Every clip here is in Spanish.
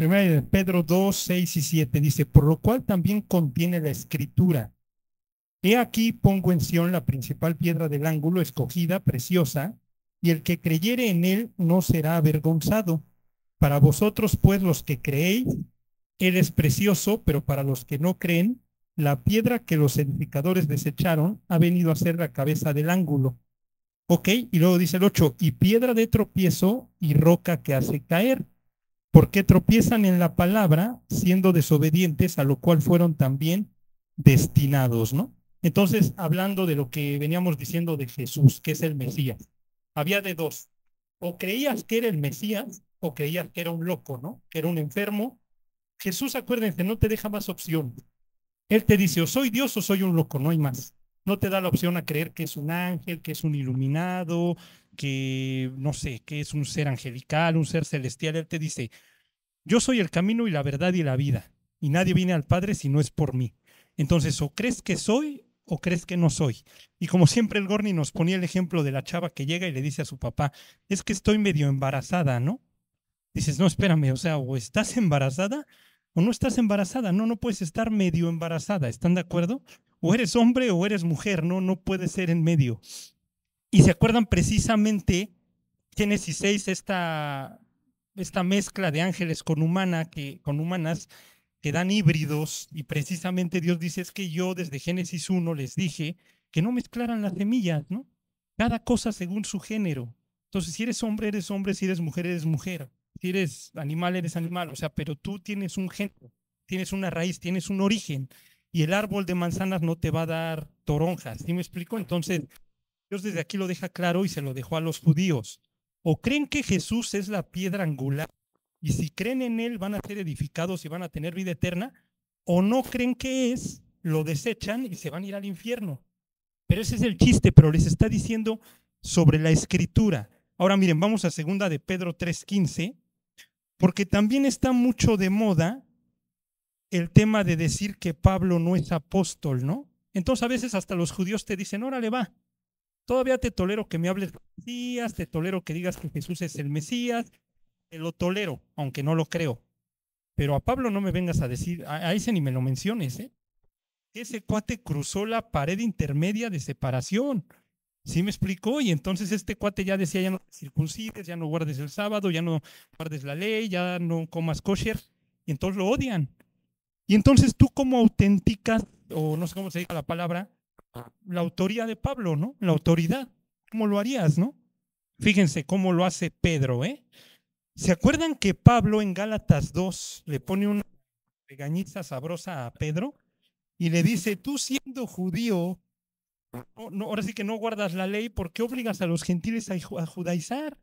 Primera de Pedro 2, 6 y 7 dice, por lo cual también contiene la escritura. He aquí pongo en Sión la principal piedra del ángulo, escogida, preciosa, y el que creyere en él no será avergonzado. Para vosotros, pues, los que creéis, él es precioso, pero para los que no creen, la piedra que los edificadores desecharon ha venido a ser la cabeza del ángulo. Ok, y luego dice el 8, y piedra de tropiezo y roca que hace caer, porque tropiezan en la palabra, siendo desobedientes, a lo cual fueron también destinados, ¿no? Entonces, hablando de lo que veníamos diciendo de Jesús, que es el Mesías, había de dos, o creías que era el Mesías, o creías que era un loco, ¿no? Que era un enfermo. Jesús, acuérdense, no te deja más opción. Él te dice, o soy Dios o soy un loco, no hay más no te da la opción a creer que es un ángel, que es un iluminado, que no sé, que es un ser angelical, un ser celestial. Él te dice, yo soy el camino y la verdad y la vida, y nadie viene al Padre si no es por mí. Entonces, o crees que soy o crees que no soy. Y como siempre el Gorni nos ponía el ejemplo de la chava que llega y le dice a su papá, es que estoy medio embarazada, ¿no? Dices, no, espérame, o sea, o estás embarazada o no estás embarazada. No, no puedes estar medio embarazada. ¿Están de acuerdo? O eres hombre o eres mujer, no, no puede ser en medio. Y se acuerdan precisamente Génesis 6, esta, esta mezcla de ángeles con, humana, que, con humanas que dan híbridos, y precisamente Dios dice, es que yo desde Génesis 1 les dije que no mezclaran las semillas, ¿no? Cada cosa según su género. Entonces, si eres hombre, eres hombre, si eres mujer, eres mujer. Si eres animal, eres animal. O sea, pero tú tienes un género, tienes una raíz, tienes un origen y el árbol de manzanas no te va a dar toronjas. ¿Sí me explico? Entonces, Dios desde aquí lo deja claro y se lo dejó a los judíos. O creen que Jesús es la piedra angular y si creen en Él van a ser edificados y van a tener vida eterna, o no creen que es, lo desechan y se van a ir al infierno. Pero ese es el chiste, pero les está diciendo sobre la escritura. Ahora miren, vamos a segunda de Pedro 3:15, porque también está mucho de moda el tema de decir que Pablo no es apóstol, ¿no? Entonces a veces hasta los judíos te dicen, órale va, todavía te tolero que me hables de Mesías, te tolero que digas que Jesús es el Mesías, te lo tolero, aunque no lo creo. Pero a Pablo no me vengas a decir, a, ese ni me lo menciones, ¿eh? Ese cuate cruzó la pared intermedia de separación. ¿Sí me explicó? Y entonces este cuate ya decía, ya no te circuncides, ya no guardes el sábado, ya no guardes la ley, ya no comas kosher. Y entonces lo odian. Y entonces tú cómo auténticas, o no sé cómo se diga la palabra, la autoría de Pablo, ¿no? La autoridad. ¿Cómo lo harías, no? Fíjense cómo lo hace Pedro, ¿eh? ¿Se acuerdan que Pablo en Gálatas 2 le pone una regañiza sabrosa a Pedro y le dice, tú siendo judío, no, ahora sí que no guardas la ley, ¿por qué obligas a los gentiles a, a judaizar?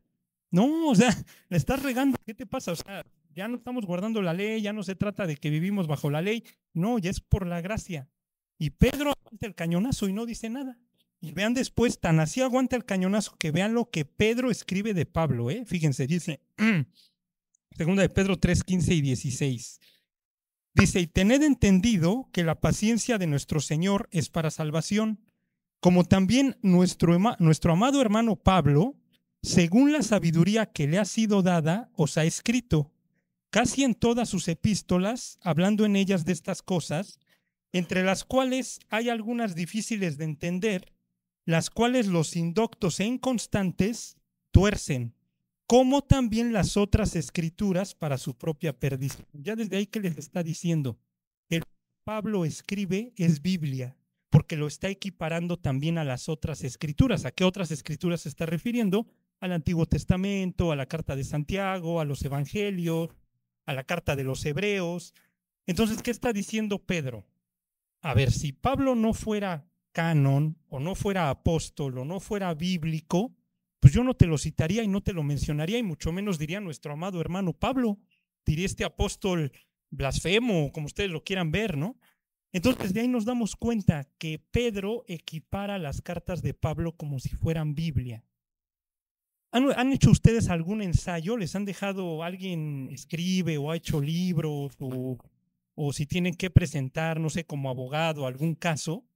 No, o sea, le estás regando, ¿qué te pasa? O sea, ya no estamos guardando la ley, ya no se trata de que vivimos bajo la ley, no, ya es por la gracia. Y Pedro aguanta el cañonazo y no dice nada. Y vean después, tan así aguanta el cañonazo que vean lo que Pedro escribe de Pablo, ¿eh? Fíjense, dice, segunda de Pedro 3, 15 y 16. Dice, y tened entendido que la paciencia de nuestro Señor es para salvación, como también nuestro, nuestro amado hermano Pablo, según la sabiduría que le ha sido dada, os ha escrito casi en todas sus epístolas, hablando en ellas de estas cosas, entre las cuales hay algunas difíciles de entender, las cuales los indoctos e inconstantes tuercen, como también las otras escrituras para su propia perdición. Ya desde ahí que les está diciendo, el Pablo escribe es Biblia, porque lo está equiparando también a las otras escrituras. ¿A qué otras escrituras se está refiriendo? Al Antiguo Testamento, a la Carta de Santiago, a los Evangelios, a la carta de los hebreos. Entonces, ¿qué está diciendo Pedro? A ver, si Pablo no fuera canon o no fuera apóstol o no fuera bíblico, pues yo no te lo citaría y no te lo mencionaría y mucho menos diría nuestro amado hermano Pablo, diría este apóstol blasfemo, como ustedes lo quieran ver, ¿no? Entonces de ahí nos damos cuenta que Pedro equipara las cartas de Pablo como si fueran Biblia. ¿Han, hecho ustedes algún ensayo? ¿Les han dejado alguien escribe o ha hecho libros o, o si tienen que presentar, no sé, como abogado algún caso?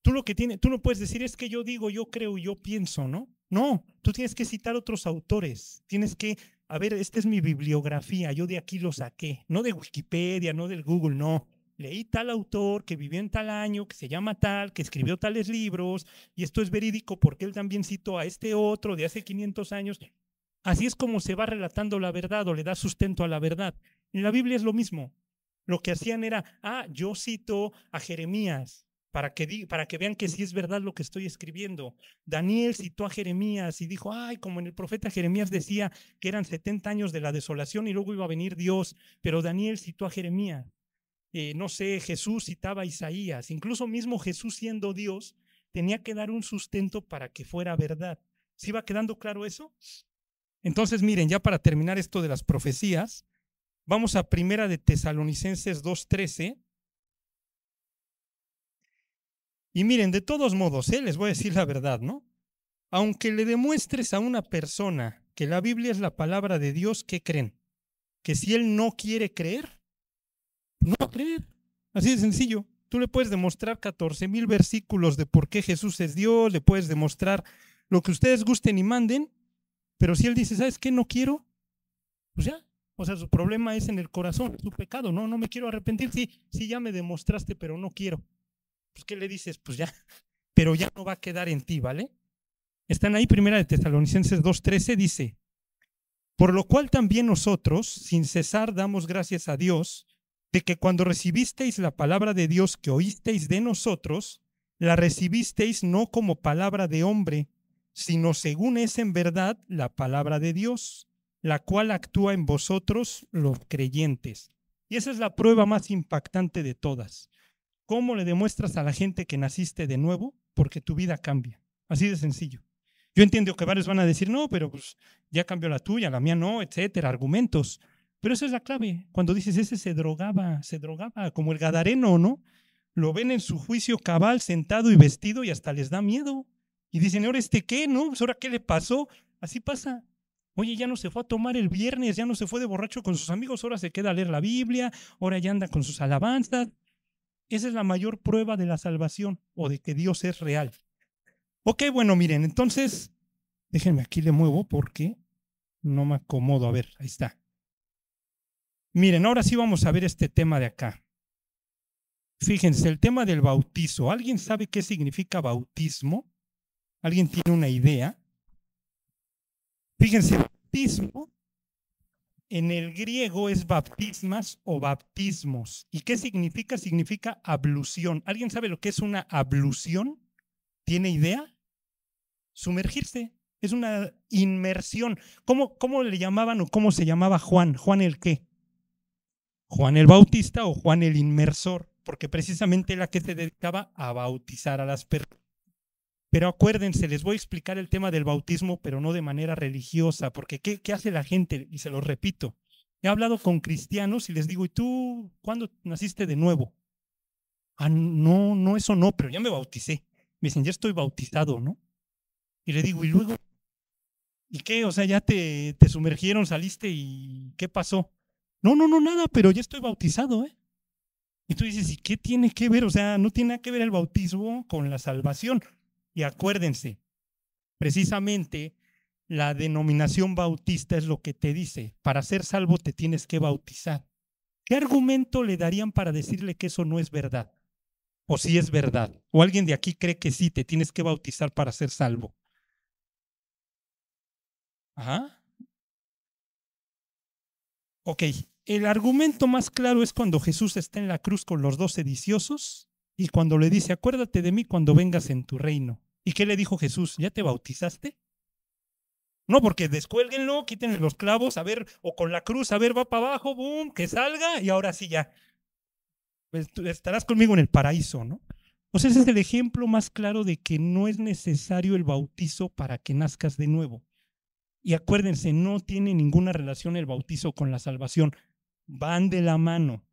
Tú lo que tienes, tú no puedes decir es que yo digo, yo creo, yo pienso, ¿no? No, tú tienes que citar otros autores. Tienes que, a ver, esta es mi bibliografía, yo de aquí lo saqué. No de Wikipedia, no del Google, no. Leí tal autor que vivió en tal año, que se llama tal, que escribió tales libros, y esto es verídico porque él también citó a este otro de hace 500 años. Así es como se va relatando la verdad o le da sustento a la verdad. En la Biblia es lo mismo. Lo que hacían era, ah, yo cito a Jeremías, para que, para que vean que sí es verdad lo que estoy escribiendo. Daniel citó a Jeremías y dijo, ay, como en el profeta Jeremías decía que eran 70 años de la desolación y luego iba a venir Dios, pero Daniel citó a Jeremías. Eh, no sé, Jesús citaba a Isaías, incluso mismo Jesús siendo Dios, tenía que dar un sustento para que fuera verdad. ¿Sí va quedando claro eso? Entonces, miren, ya para terminar esto de las profecías, vamos a Primera de Tesalonicenses 2.13 y miren, de todos modos, ¿eh? les voy a decir la verdad, ¿no? Aunque le demuestres a una persona que la Biblia es la palabra de Dios, ¿qué creen? Que si él no quiere creer, no va a creer. Así de sencillo. Tú le puedes demostrar 14 mil versículos de por qué Jesús es Dios, le puedes demostrar lo que ustedes gusten y manden, pero si él dice, ¿sabes qué? No quiero, pues ya. O sea, su problema es en el corazón, su pecado. No, no me quiero arrepentir. Sí, sí, ya me demostraste, pero no quiero pues ¿qué le dices? Pues ya, pero ya no va a quedar en ti, ¿vale? Están ahí, primera de Tesalonicenses 2.13, dice, por lo cual también nosotros, sin cesar, damos gracias a Dios de que cuando recibisteis la palabra de Dios que oísteis de nosotros, la recibisteis no como palabra de hombre, sino según es en verdad la palabra de Dios, la cual actúa en vosotros los creyentes. Y esa es la prueba más impactante de todas. ¿Cómo le demuestras a la gente que naciste de nuevo? Porque tu vida cambia. Así de sencillo. Yo entiendo que varios van a decir, no, pero pues ya cambió la tuya, la mía no, etcétera, argumentos. Pero esa es la clave. Cuando dices, ese se drogaba, se drogaba, como el Gadareno, ¿no? Lo ven en su juicio cabal, sentado y vestido y hasta les da miedo. Y dicen, ¿ahora este qué? ¿No? Pues, ¿Ahora qué le pasó? Así pasa. Oye, ya no se fue a tomar el viernes, ya no se fue de borracho con sus amigos, ahora se queda a leer la Biblia, ahora ya anda con sus alabanzas, esa es la mayor prueba de la salvación o de que Dios es real. Ok, bueno, miren, entonces, déjenme aquí le muevo porque no me acomodo. A ver, ahí está. Miren, ahora sí vamos a ver este tema de acá. Fíjense, el tema del bautizo. ¿Alguien sabe qué significa bautismo? ¿Alguien tiene una idea? Fíjense, bautismo en el griego es baptismas o baptismos. ¿Y qué significa? Significa ablución. ¿Alguien sabe lo que es una ablución? ¿Tiene idea? Sumergirse. Es una inmersión. ¿Cómo, ¿Cómo le llamaban o cómo se llamaba Juan? ¿Juan el qué? Juan el Bautista o Juan el Inmersor, porque precisamente la que se dedicaba a bautizar a las personas. Pero acuérdense, les voy a explicar el tema del bautismo, pero no de manera religiosa, porque ¿qué, ¿qué, hace la gente? Y se lo repito. He hablado con cristianos y les digo, ¿y tú cuándo naciste de nuevo? Ah, no, no, eso no, pero ya me bauticé. Me dicen, ya estoy bautizado, ¿no? Y le digo, ¿y luego? ¿Y qué? O sea, ya te, te sumergieron, saliste y ¿qué pasó? No, no, no, nada, pero ya estoy bautizado, ¿eh? Y tú dices, ¿y qué tiene que ver? O sea, no tiene nada que ver el bautismo con la salvación. Y acuérdense, precisamente la denominación bautista es lo que te dice, para ser salvo te tienes que bautizar. ¿Qué argumento le darían para decirle que eso no es verdad? O si es verdad. O alguien de aquí cree que sí, te tienes que bautizar para ser salvo. Ajá. Ok, el argumento más claro es cuando Jesús está en la cruz con los dos sediciosos y cuando le dice, acuérdate de mí cuando vengas en tu reino. ¿Y qué le dijo Jesús? ¿Ya te bautizaste? No, porque descuélguenlo, quítenle los clavos, a ver, o con la cruz, a ver, va para abajo, boom, que salga, y ahora sí ya. Pues, estarás conmigo en el paraíso, ¿no? Sea, ese es el ejemplo más claro de que no es necesario el bautizo para que nazcas de nuevo. Y acuérdense, no tiene ninguna relación el bautizo con la salvación. Van de la mano.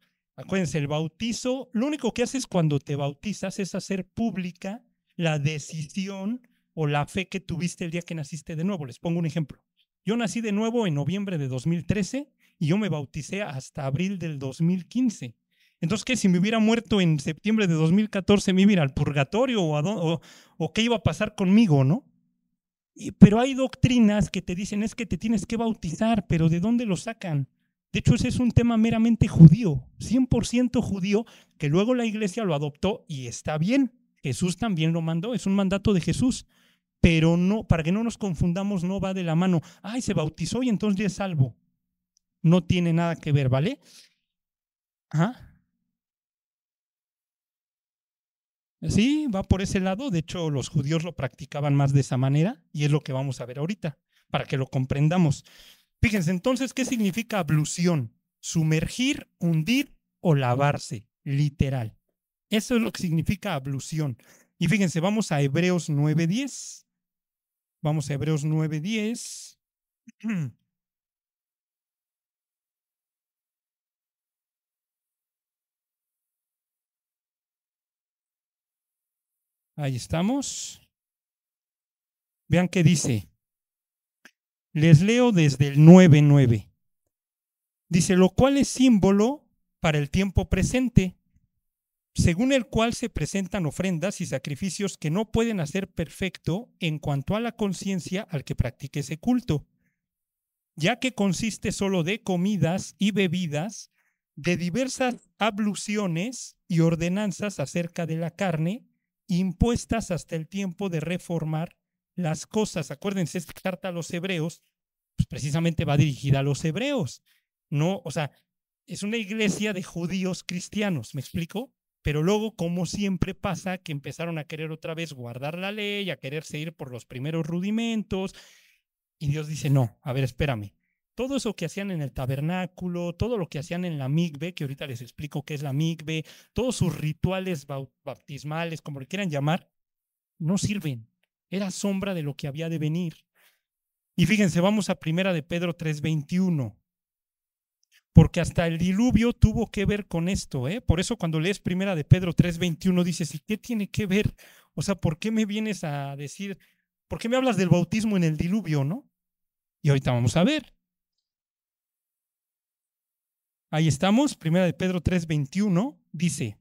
Acuérdense, el bautizo, lo único que haces cuando te bautizas es hacer pública la decisión o la fe que tuviste el día que naciste de nuevo. Les pongo un ejemplo. Yo nací de nuevo en noviembre de 2013 y yo me bauticé hasta abril del 2015. Entonces, ¿qué? Si me hubiera muerto en septiembre de 2014, ¿me iba al purgatorio o, o, o, qué iba a pasar conmigo, no? pero hay doctrinas que te dicen es que te tienes que bautizar, pero ¿de dónde lo sacan? De hecho, ese es un tema meramente judío, 100% judío, que luego la iglesia lo adoptó y está bien. Jesús también lo mandó, es un mandato de Jesús, pero no, para que no nos confundamos, no va de la mano. Ay, se bautizó y entonces ya es salvo. No tiene nada que ver, ¿vale? Ajá. Sí, va por ese lado. De hecho, los judíos lo practicaban más de esa manera y es lo que vamos a ver ahorita, para que lo comprendamos. Fíjense entonces, ¿qué significa ablución? Sumergir, hundir o lavarse, literal. Eso es lo que significa ablución. Y fíjense, vamos a Hebreos 9.10. Vamos a Hebreos 9.10. Ahí estamos. Vean qué dice. Les leo desde el 9.9. Dice, lo cual es símbolo para el tiempo presente, según el cual se presentan ofrendas y sacrificios que no pueden hacer perfecto en cuanto a la conciencia al que practique ese culto, ya que consiste solo de comidas y bebidas, de diversas abluciones y ordenanzas acerca de la carne, impuestas hasta el tiempo de reformar las cosas. Acuérdense, esta carta a los hebreos, pues precisamente va dirigida a los hebreos. No, o sea, es una iglesia de judíos cristianos, ¿me explico? Pero luego, como siempre pasa, que empezaron a querer otra vez guardar la ley, a querer seguir por los primeros rudimentos. Y Dios dice, no, a ver, espérame. Todo eso que hacían en el tabernáculo, todo lo que hacían en la migbe, que ahorita les explico qué es la migbe, todos sus rituales bautismales, como le quieran llamar, no sirven. Era sombra de lo que había de venir. Y fíjense, vamos a primera de Pedro 3:21. Porque hasta el diluvio tuvo que ver con esto, ¿eh? Por eso cuando lees primera de Pedro 3:21 dices, ¿y qué tiene que ver? O sea, ¿por qué me vienes a decir, por qué me hablas del bautismo en el diluvio, no? Y ahorita vamos a ver. Ahí estamos, primera de Pedro 3:21 dice,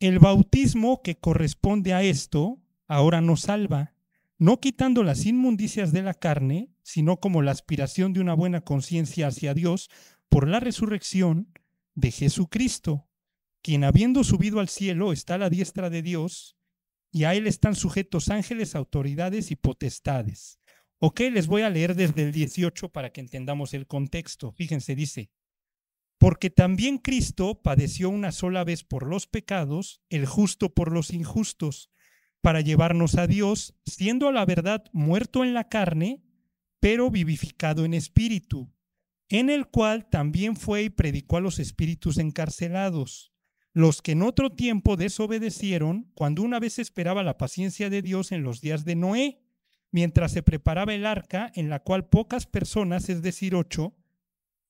el bautismo que corresponde a esto ahora nos salva, no quitando las inmundicias de la carne, sino como la aspiración de una buena conciencia hacia Dios por la resurrección de Jesucristo, quien habiendo subido al cielo está a la diestra de Dios, y a él están sujetos ángeles, autoridades y potestades. Ok, les voy a leer desde el 18 para que entendamos el contexto. Fíjense, dice, porque también Cristo padeció una sola vez por los pecados, el justo por los injustos, para llevarnos a Dios, siendo a la verdad muerto en la carne, pero vivificado en espíritu, en el cual también fue y predicó a los espíritus encarcelados, los que en otro tiempo desobedecieron cuando una vez esperaba la paciencia de Dios en los días de Noé, mientras se preparaba el arca en la cual pocas personas, es decir, ocho,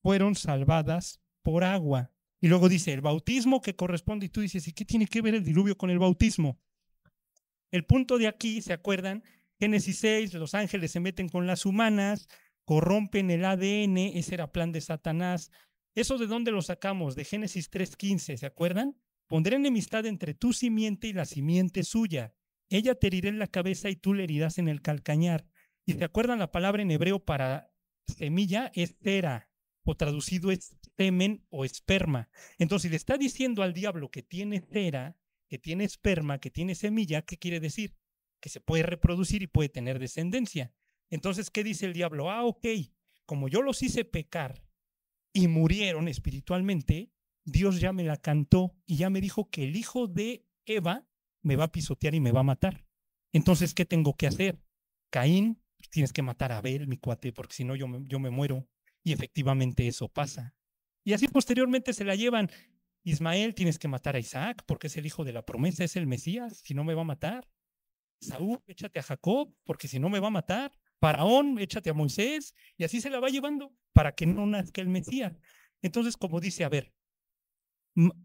fueron salvadas por agua. Y luego dice, el bautismo que corresponde, y tú dices, ¿y qué tiene que ver el diluvio con el bautismo? El punto de aquí, ¿se acuerdan? Génesis 6, los ángeles se meten con las humanas, corrompen el ADN, ese era plan de Satanás. ¿Eso de dónde lo sacamos? De Génesis 3.15, ¿se acuerdan? Pondré enemistad entre tu simiente y la simiente suya. Ella te herirá en la cabeza y tú le herirás en el calcañar. Y se acuerdan la palabra en hebreo para semilla es cera, o traducido es semen o esperma. Entonces, si le está diciendo al diablo que tiene cera, que tiene esperma, que tiene semilla, ¿qué quiere decir? Que se puede reproducir y puede tener descendencia. Entonces, ¿qué dice el diablo? Ah, ok, como yo los hice pecar y murieron espiritualmente, Dios ya me la cantó y ya me dijo que el hijo de Eva me va a pisotear y me va a matar. Entonces, ¿qué tengo que hacer? Caín, tienes que matar a Abel, mi cuate, porque si no yo me, yo me muero. Y efectivamente eso pasa. Y así posteriormente se la llevan. Ismael, tienes que matar a Isaac porque es el hijo de la promesa, es el Mesías, si no me va a matar. Saúl, échate a Jacob porque si no me va a matar. Faraón, échate a Moisés y así se la va llevando para que no nazca el Mesías. Entonces, como dice, a ver,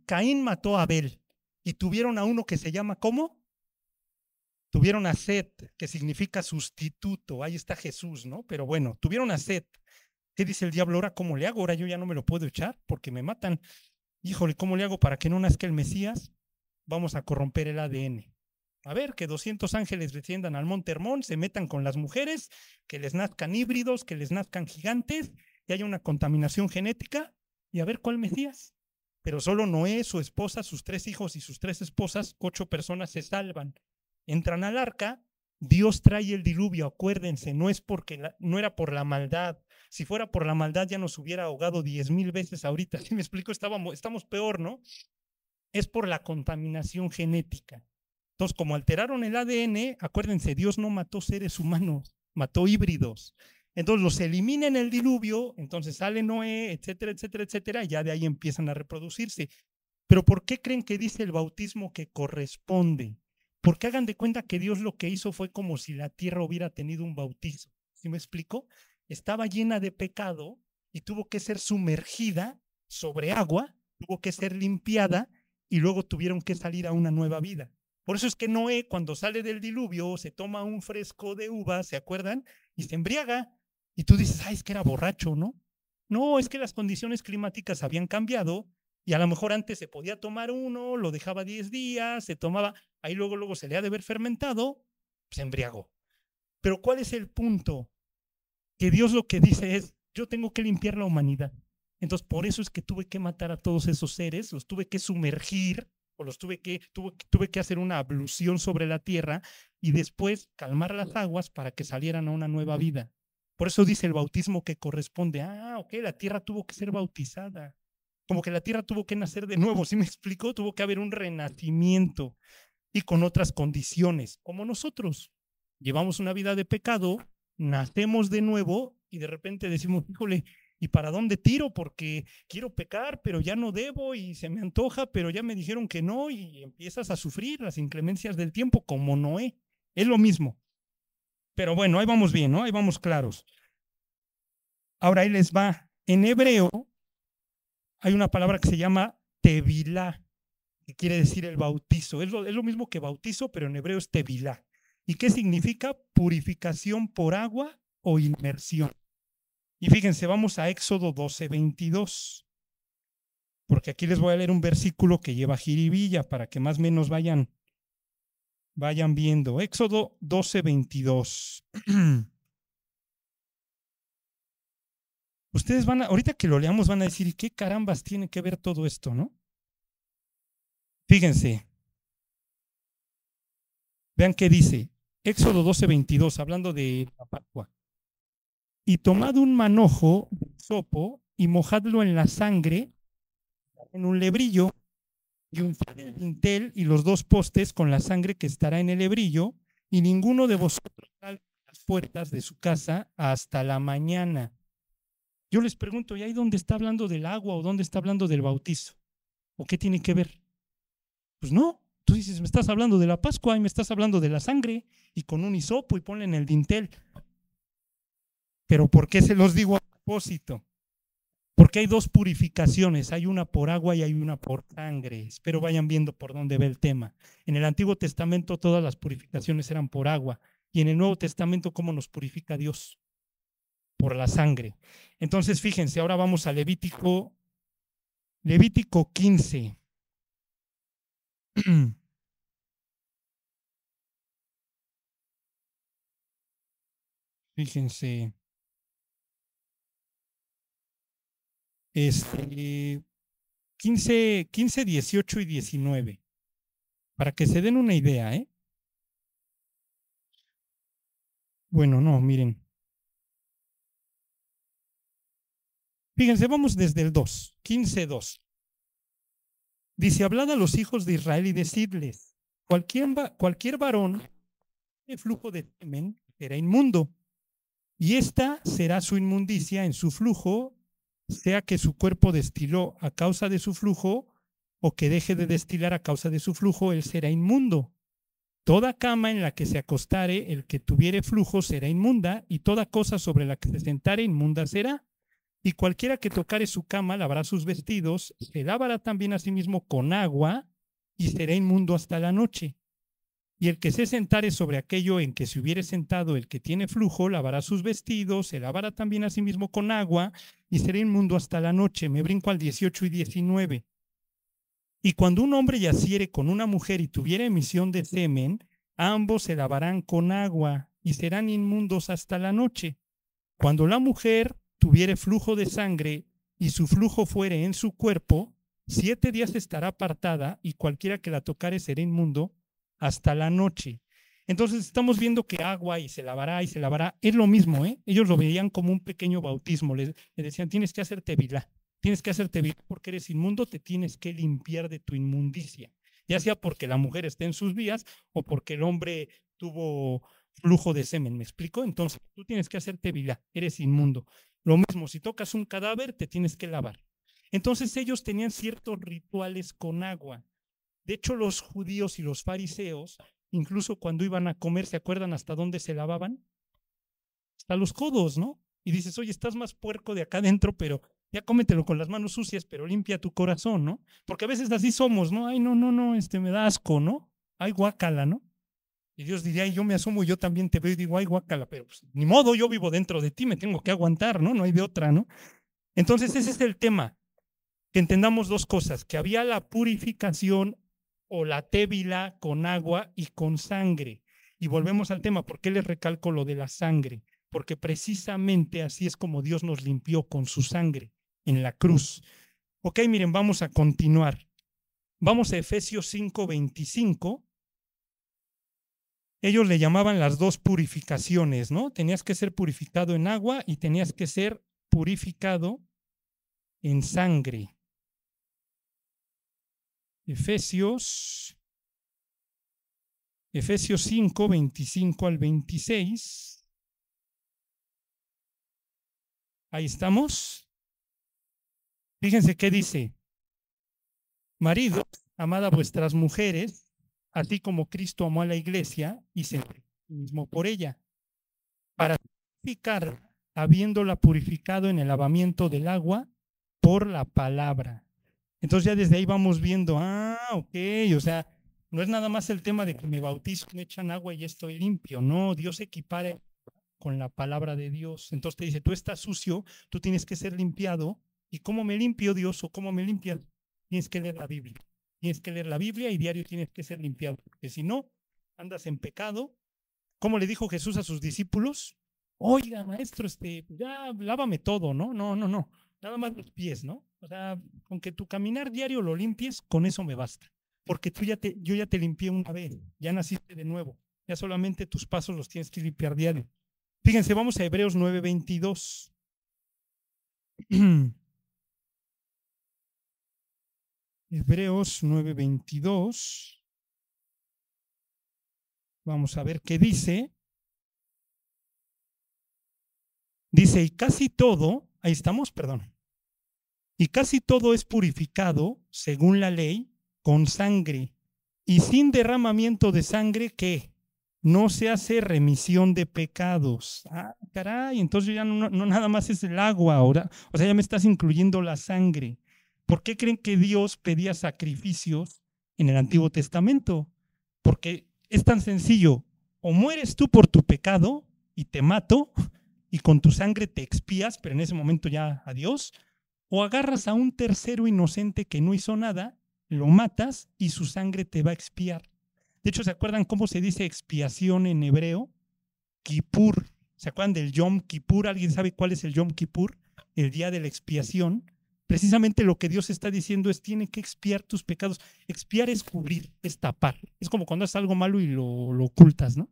Caín mató a Abel y tuvieron a uno que se llama ¿cómo? Tuvieron a Set, que significa sustituto. Ahí está Jesús, ¿no? Pero bueno, tuvieron a Set. ¿Qué dice el diablo? Ahora, ¿cómo le hago? Ahora yo ya no me lo puedo echar porque me matan híjole, ¿cómo le hago para que no nazca el Mesías? Vamos a corromper el ADN. A ver, que 200 ángeles desciendan al monte Hermón, se metan con las mujeres, que les nazcan híbridos, que les nazcan gigantes, que haya una contaminación genética, y a ver cuál Mesías. Pero solo Noé, su esposa, sus tres hijos y sus tres esposas, ocho personas se salvan. Entran al arca, Dios trae el diluvio, acuérdense, no es porque no era por la maldad. Si fuera por la maldad ya nos hubiera ahogado diez mil veces ahorita. Me explico, estábamos, estamos peor, ¿no? Es por la contaminación genética. Entonces, como alteraron el ADN, acuérdense, Dios no mató seres humanos, mató híbridos. Entonces los elimina en el diluvio, entonces sale Noé, etcétera, etcétera, etcétera, y ya de ahí empiezan a reproducirse. Pero ¿por qué creen que dice el bautismo que corresponde? Porque hagan de cuenta que Dios lo que hizo fue como si la tierra hubiera tenido un bautizo. ¿Sí me explico? Estaba llena de pecado y tuvo que ser sumergida sobre agua, tuvo que ser limpiada y luego tuvieron que salir a una nueva vida. Por eso es que Noé, cuando sale del diluvio, se toma un fresco de uva, ¿se acuerdan? Y se embriaga. Y tú dices, ay, es que era borracho, ¿no? No, es que las condiciones climáticas habían cambiado y a lo mejor antes se podía tomar uno, lo dejaba 10 días, se tomaba, ahí luego, luego se le ha de haber fermentado, se embriagó. Pero ¿cuál es el punto? Que Dios lo que dice es, yo tengo que limpiar la humanidad. Entonces, por eso es que tuve que matar a todos esos seres, los tuve que sumergir, o los tuve que, tuve, tuve que hacer una ablución sobre la tierra y después calmar las aguas para que salieran a una nueva vida. Por eso dice el bautismo que corresponde. Ah, ok, la tierra tuvo que ser bautizada. Como que la tierra tuvo que nacer de nuevo. ¿Sí me explicó? Tuvo que haber un renacimiento y con otras condiciones, como nosotros. Llevamos una vida de pecado, nacemos de nuevo y de repente decimos, híjole, ¿y para dónde tiro? Porque quiero pecar, pero ya no debo y se me antoja, pero ya me dijeron que no y empiezas a sufrir las inclemencias del tiempo como Noé. Es lo mismo. Pero bueno, ahí vamos bien, ¿no? Ahí vamos claros. Ahora ahí les va. En hebreo hay una palabra que se llama tevilá, que quiere decir el bautizo. Es lo, es lo mismo que bautizo, pero en hebreo es tevilá. ¿Y qué significa? Purificación por agua o inmersión. Y fíjense, vamos a Éxodo 12, 22. Porque aquí les voy a leer un versículo que lleva jiribilla para que más o menos vayan Vayan viendo. Éxodo 12, 22. Ustedes van a, ahorita que lo leamos, van a decir, ¿qué carambas tiene que ver todo esto, no? Fíjense. Vean qué dice. Éxodo 12, 22, hablando de la Pascua. Y tomad un manojo, sopo, y mojadlo en la sangre, en un lebrillo, y un el dintel y los dos postes con la sangre que estará en el hebrillo, y ninguno de vosotros salga las puertas de su casa hasta la mañana. Yo les pregunto, ¿y ahí dónde está hablando del agua o dónde está hablando del bautizo? ¿O qué tiene que ver? Pues no, tú dices, me estás hablando de la Pascua y me estás hablando de la sangre y con un hisopo y ponle en el dintel. Pero ¿por qué se los digo a propósito? Porque hay dos purificaciones, hay una por agua y hay una por sangre. Espero vayan viendo por dónde ve el tema. En el Antiguo Testamento todas las purificaciones eran por agua y en el Nuevo Testamento cómo nos purifica Dios por la sangre. Entonces, fíjense, ahora vamos a Levítico Levítico 15. Fíjense. Este, 15, 15, 18 y 19. Para que se den una idea, ¿eh? Bueno, no, miren. Fíjense, vamos desde el 2, 15, 2. Dice, hablad a los hijos de Israel y decidles, cualquier, cualquier varón de flujo de semen será inmundo, y esta será su inmundicia en su flujo sea que su cuerpo destiló a causa de su flujo o que deje de destilar a causa de su flujo, él será inmundo. Toda cama en la que se acostare el que tuviere flujo será inmunda, y toda cosa sobre la que se sentare inmunda será. Y cualquiera que tocare su cama lavará sus vestidos, se lavará también a sí mismo con agua, y será inmundo hasta la noche. Y el que se sentare sobre aquello en que se hubiere sentado el que tiene flujo, lavará sus vestidos, se lavará también a sí mismo con agua, y será inmundo hasta la noche. Me brinco al 18 y 19. Y cuando un hombre yaciere con una mujer y tuviera emisión de semen, ambos se lavarán con agua y serán inmundos hasta la noche. Cuando la mujer tuviere flujo de sangre y su flujo fuere en su cuerpo, siete días estará apartada y cualquiera que la tocare será inmundo hasta la noche. Entonces estamos viendo que agua y se lavará y se lavará es lo mismo, ¿eh? Ellos lo veían como un pequeño bautismo, les, decían, tienes que hacerte vilá, tienes que hacerte vilá porque eres inmundo, te tienes que limpiar de tu inmundicia, ya sea porque la mujer esté en sus vías o porque el hombre tuvo flujo de semen, ¿me explico? Entonces tú tienes que hacerte vilá, eres inmundo. Lo mismo, si tocas un cadáver, te tienes que lavar. Entonces ellos tenían ciertos rituales con agua. De hecho, los judíos y los fariseos Incluso cuando iban a comer, ¿se acuerdan hasta dónde se lavaban? Hasta los codos, ¿no? Y dices, oye, estás más puerco de acá adentro, pero ya cómetelo con las manos sucias, pero limpia tu corazón, ¿no? Porque a veces así somos, ¿no? Ay, no, no, no, este me da asco, ¿no? Ay, guácala, ¿no? Y Dios diría, yo me asumo, yo también te veo y digo, ay, guácala, pero pues, ni modo, yo vivo dentro de ti, me tengo que aguantar, ¿no? No hay de otra, ¿no? Entonces, ese es el tema, que entendamos dos cosas, que había la purificación o la tébila con agua y con sangre. Y volvemos al tema, ¿por qué les recalco lo de la sangre? Porque precisamente así es como Dios nos limpió con su sangre en la cruz. Ok, miren, vamos a continuar. Vamos a Efesios 5:25. Ellos le llamaban las dos purificaciones, ¿no? Tenías que ser purificado en agua y tenías que ser purificado en sangre. Efesios, Efesios 5, 25 al 26. Ahí estamos. Fíjense qué dice. Marido, amad a vuestras mujeres, así como Cristo amó a la iglesia y se mismo por ella, para purificar, habiéndola purificado en el lavamiento del agua por la palabra entonces ya desde ahí vamos viendo, ah, ok, o sea, no es nada más el tema de que me bautizo, me echan agua y estoy limpio, no, Dios equipare con la palabra de Dios. Entonces te dice, tú estás sucio, tú tienes que ser limpiado. ¿Y cómo me limpio Dios o cómo me limpias? Tienes que leer la Biblia. Tienes que leer la Biblia y diario tienes que ser limpiado. Porque si no, andas en pecado. ¿Cómo le dijo Jesús a sus discípulos? Oiga, maestro, este, ya lávame todo, ¿no? No, no, no. Nada más los pies, ¿no? O sea, con que tu caminar diario lo limpies, con eso me basta. Porque tú ya te, yo ya te limpié una vez, ya naciste de nuevo. Ya solamente tus pasos los tienes que limpiar diario. Fíjense, vamos a Hebreos 9:22. Hebreos 9:22. Vamos a ver qué dice. Dice, y casi todo, ahí estamos, perdón. Y casi todo es purificado, según la ley, con sangre. Y sin derramamiento de sangre, ¿qué? No se hace remisión de pecados. Ah, caray, entonces ya no, nada más es el agua ahora. O sea, ya me estás incluyendo la sangre. ¿Por qué creen que Dios pedía sacrificios en el Antiguo Testamento? Porque es tan sencillo. O mueres tú por tu pecado y te mato y con tu sangre te expías, pero en ese momento ya adiós o agarras a un tercero inocente que no hizo nada, lo matas y su sangre te va a expiar. De hecho, ¿se acuerdan cómo se dice expiación en hebreo? Kippur. ¿Se acuerdan del Yom Kippur? ¿Alguien sabe cuál es el Yom Kippur? El día de la expiación. Precisamente lo que Dios está diciendo es, tiene que expiar tus pecados. Expiar es cubrir, es tapar. Es como cuando haces algo malo y lo, lo ocultas, ¿no?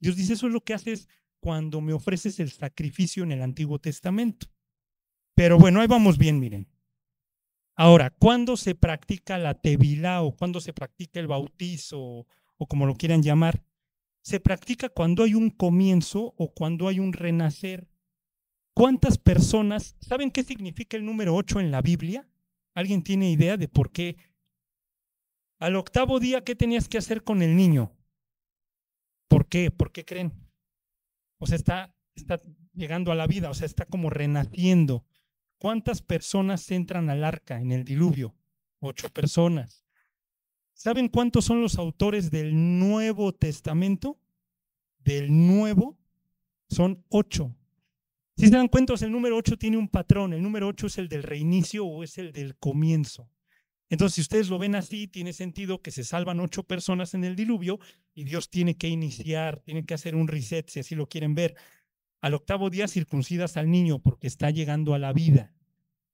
Dios dice, eso es lo que haces cuando me ofreces el sacrificio en el Antiguo Testamento. Pero bueno, ahí vamos bien, miren. Ahora, ¿cuándo se practica la tevila o cuándo se practica el bautizo o, como lo quieran llamar? Se practica cuando hay un comienzo o cuando hay un renacer. ¿Cuántas personas saben qué significa el número 8 en la Biblia? ¿Alguien tiene idea de por qué? Al octavo día, ¿qué tenías que hacer con el niño? ¿Por qué? ¿Por qué creen? O sea, está, está llegando a la vida, o sea, está como renaciendo. ¿Cuántas personas entran al arca en el diluvio? Ocho personas. ¿Saben cuántos son los autores del Nuevo Testamento? Del Nuevo son ocho. Si se dan cuenta, el número ocho tiene un patrón. El número ocho es el del reinicio o es el del comienzo. Entonces, si ustedes lo ven así, tiene sentido que se salvan ocho personas en el diluvio y Dios tiene que iniciar, tiene que hacer un reset, si así lo quieren ver. Al octavo día circuncidas al niño porque está llegando a la vida.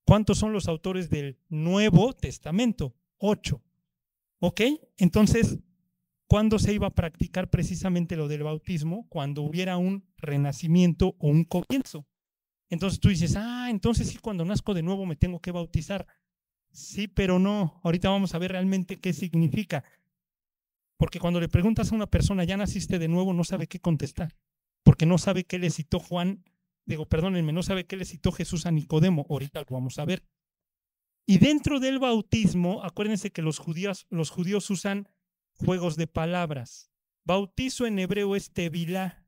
¿Cuántos son los autores del Nuevo Testamento? Ocho. ¿Ok? Entonces, ¿cuándo se iba a practicar precisamente lo del bautismo? Cuando hubiera un renacimiento o un comienzo. Entonces tú dices, ah, entonces sí, cuando nazco de nuevo me tengo que bautizar. Sí, pero no. Ahorita vamos a ver realmente qué significa. Porque cuando le preguntas a una persona, ya naciste de nuevo, no sabe qué contestar. Porque no sabe qué le citó Juan, digo, perdónenme, no sabe qué le citó Jesús a Nicodemo. Ahorita lo vamos a ver. Y dentro del bautismo, acuérdense que los judíos, los judíos usan juegos de palabras. Bautizo en hebreo es tevilá,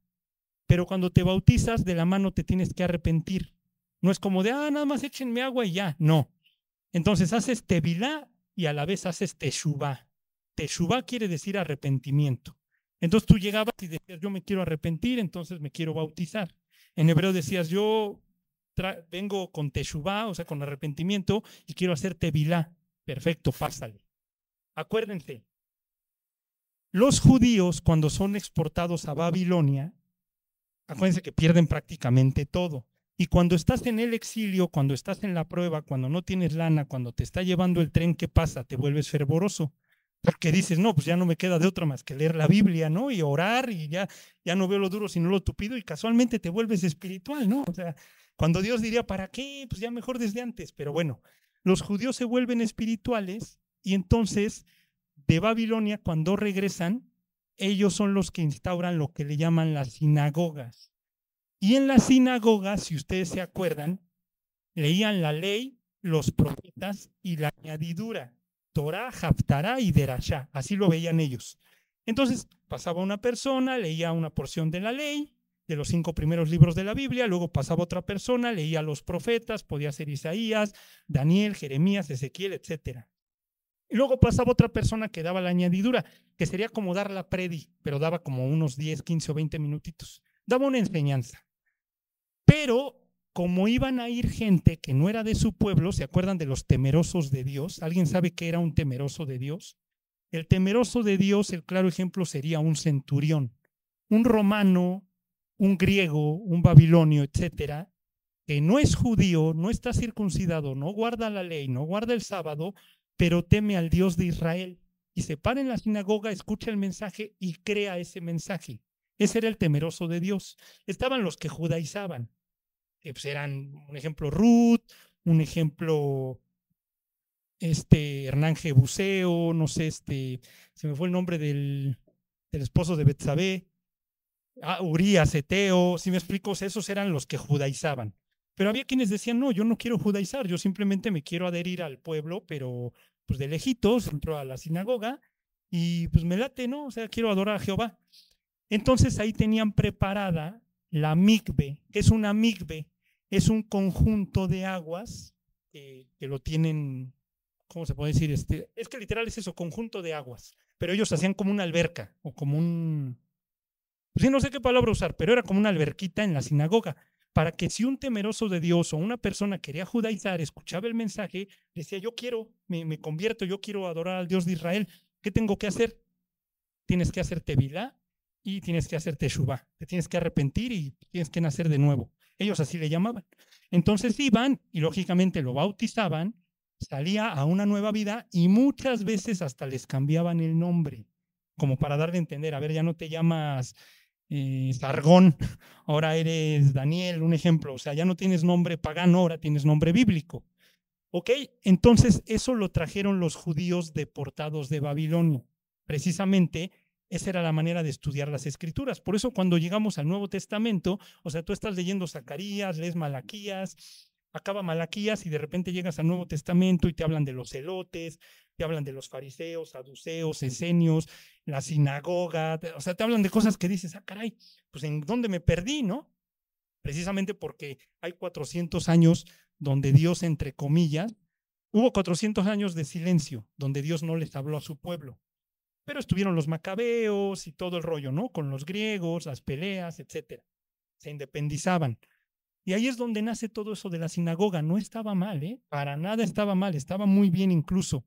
pero cuando te bautizas de la mano te tienes que arrepentir. No es como de, ah, nada más échenme agua y ya. No. Entonces haces tevilá y a la vez haces teshuvá. Teshuvá quiere decir arrepentimiento. Entonces tú llegabas y decías, yo me quiero arrepentir, entonces me quiero bautizar. En hebreo decías, yo vengo con teshuvá, o sea, con arrepentimiento, y quiero hacer tevilá. Perfecto, pásale. Acuérdense, los judíos cuando son exportados a Babilonia, acuérdense que pierden prácticamente todo. Y cuando estás en el exilio, cuando estás en la prueba, cuando no tienes lana, cuando te está llevando el tren, ¿qué pasa? Te vuelves fervoroso. Porque dices, no, pues ya no me queda de otra más que leer la Biblia, ¿no? Y orar y ya, ya no veo lo duro sino lo tupido y casualmente te vuelves espiritual, ¿no? O sea, cuando Dios diría, ¿para qué? Pues ya mejor desde antes. Pero bueno, los judíos se vuelven espirituales y entonces de Babilonia, cuando regresan, ellos son los que instauran lo que le llaman las sinagogas. Y en las sinagogas, si ustedes se acuerdan, leían la ley, los profetas y la añadidura, Torah, Haftarah y Derashá. Así lo veían ellos. Entonces pasaba una persona, leía una porción de la ley, de los cinco primeros libros de la Biblia, luego pasaba otra persona, leía los profetas, podía ser Isaías, Daniel, Jeremías, Ezequiel, etc. Y luego pasaba otra persona que daba la añadidura, que sería como dar la predi, pero daba como unos 10, 15 o 20 minutitos. Daba una enseñanza. Pero como iban a ir gente que no era de su pueblo, ¿se acuerdan de los temerosos de Dios? ¿Alguien sabe qué era un temeroso de Dios? El temeroso de Dios, el claro ejemplo sería un centurión, un romano, un griego, un babilonio, etcétera, que no es judío, no está circuncidado, no guarda la ley, no guarda el sábado, pero teme al Dios de Israel y se para en la sinagoga, escucha el mensaje y crea ese mensaje. Ese era el temeroso de Dios. Estaban los que judaizaban, pues eran un ejemplo Ruth, un ejemplo este Hernán Jebuseo, no sé, este, se me fue el nombre del, del esposo de Betsabé, ah, Urias, Eteo, si me explico, esos eran los que judaizaban. Pero había quienes decían, no, yo no quiero judaizar, yo simplemente me quiero adherir al pueblo, pero pues de lejitos, entro a la sinagoga y pues me late, ¿no? O sea, quiero adorar a Jehová. Entonces ahí tenían preparada la migbe. ¿Qué es una migbe? Es un conjunto de aguas que, lo tienen, ¿cómo se puede decir? Este, es que literal es eso, conjunto de aguas. Pero ellos hacían como una alberca o como un... Pues sí, no sé qué palabra usar, pero era como una alberquita en la sinagoga para que si un temeroso de Dios o una persona quería judaizar, escuchaba el mensaje, decía, yo quiero, me, convierto, yo quiero adorar al Dios de Israel, ¿qué tengo que hacer? Tienes que hacer tevilá y tienes que hacer teshuvah, te tienes que arrepentir y tienes que nacer de nuevo. Ellos así le llamaban. Entonces iban y lógicamente lo bautizaban, salía a una nueva vida y muchas veces hasta les cambiaban el nombre, como para darle a entender, a ver, ya no te llamas eh, Sargón, ahora eres Daniel, un ejemplo, o sea, ya no tienes nombre pagano, ahora tienes nombre bíblico. ¿Ok? Entonces, eso lo trajeron los judíos deportados de Babilonia. Precisamente, esa era la manera de estudiar las escrituras. Por eso, cuando llegamos al Nuevo Testamento, o sea, tú estás leyendo Zacarías, lees Malaquías, acaba Malaquías y de repente llegas al Nuevo Testamento y te hablan de los celotes, te hablan de los fariseos, saduceos, esenios, la sinagoga, o sea, te hablan de cosas que dices, ah, caray, pues en dónde me perdí, ¿no? Precisamente porque hay 400 años donde Dios, entre comillas, hubo 400 años de silencio, donde Dios no les habló a su pueblo. Pero estuvieron los macabeos y todo el rollo, ¿no? Con los griegos, las peleas, etcétera. Se independizaban. Y ahí es donde nace todo eso de la sinagoga. No estaba mal, ¿eh? Para nada estaba mal, estaba muy bien incluso.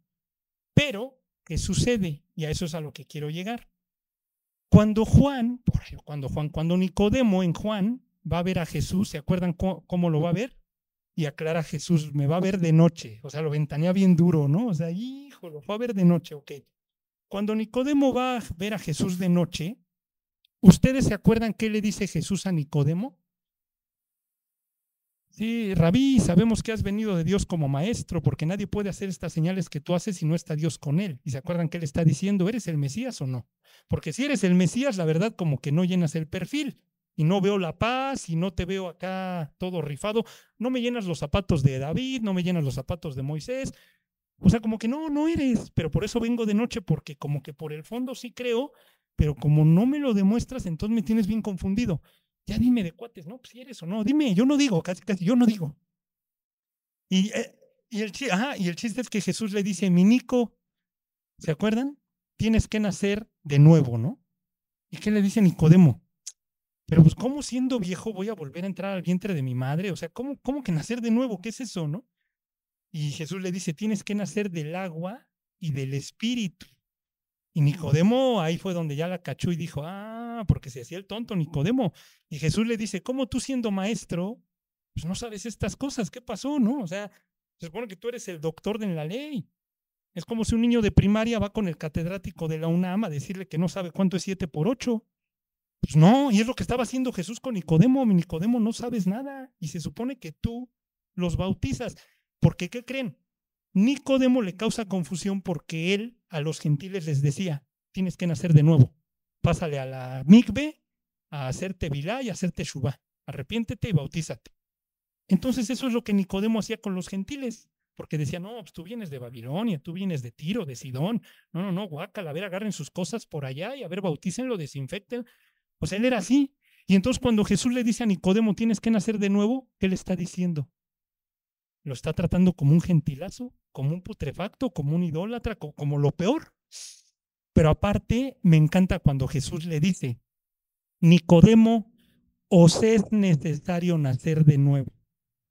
Pero, ¿qué sucede? Y a eso es a lo que quiero llegar. Cuando Juan, cuando Juan, cuando Nicodemo en Juan va a ver a Jesús, ¿se acuerdan cómo, lo va a ver? Y aclara Jesús, me va a ver de noche. O sea, lo ventanea bien duro, ¿no? O sea, hijo, lo va a ver de noche, ok. Cuando Nicodemo va a ver a Jesús de noche, ¿ustedes se acuerdan qué le dice Jesús a Nicodemo? Sí, Rabí, sabemos que has venido de Dios como maestro, porque nadie puede hacer estas señales que tú haces si no está Dios con él. ¿Y se acuerdan que él está diciendo, eres el Mesías o no? Porque si eres el Mesías, la verdad como que no llenas el perfil y no veo la paz y no te veo acá todo rifado, no me llenas los zapatos de David, no me llenas los zapatos de Moisés. O sea, como que no, no eres, pero por eso vengo de noche, porque como que por el fondo sí creo, pero como no me lo demuestras, entonces me tienes bien confundido. Ya dime de cuates, ¿no? Si eres o no. Dime, yo no digo, casi, casi, yo no digo. Y, eh, el, y el chiste es que Jesús le dice, mi Nico, ¿se acuerdan? Tienes que nacer de nuevo, ¿no? ¿Y qué le dice Nicodemo? Pero pues, ¿cómo siendo viejo voy a volver a entrar al vientre de mi madre? O sea, ¿cómo, cómo que nacer de nuevo? ¿Qué es eso, no? Y Jesús le dice, tienes que nacer del agua y del espíritu. Y Nicodemo ahí fue donde ya la cachó y dijo, ah, porque se hacía el tonto Nicodemo. Y Jesús le dice, ¿cómo tú siendo maestro, pues no sabes estas cosas? ¿Qué pasó, no? O sea, se supone que tú eres el doctor de la ley. Es como si un niño de primaria va con el catedrático de la UNAM a decirle que no sabe cuánto es 7 por 8. Pues no, y es lo que estaba haciendo Jesús con Nicodemo. Mi Nicodemo no sabes nada. Y se supone que tú los bautizas. Porque, ¿qué creen? Nicodemo le causa confusión porque él a los gentiles les decía, tienes que nacer de nuevo. Pásale a la migbe a hacerte vilá y a hacerte shubá. Arrepiéntete y bautízate. Entonces eso es lo que Nicodemo hacía con los gentiles, porque decía, no, pues tú vienes de Babilonia, tú vienes de Tiro, de Sidón. No, no, no, guácala, a ver, agarren sus cosas por allá y a ver, bautícenlo, desinfecten. Pues él era así. Y entonces cuando Jesús le dice a Nicodemo, tienes que nacer de nuevo, ¿qué le está diciendo? Lo está tratando como un gentilazo, como un putrefacto, como un idólatra, como lo peor. Pero aparte, me encanta cuando Jesús le dice, Nicodemo, os es necesario nacer de nuevo.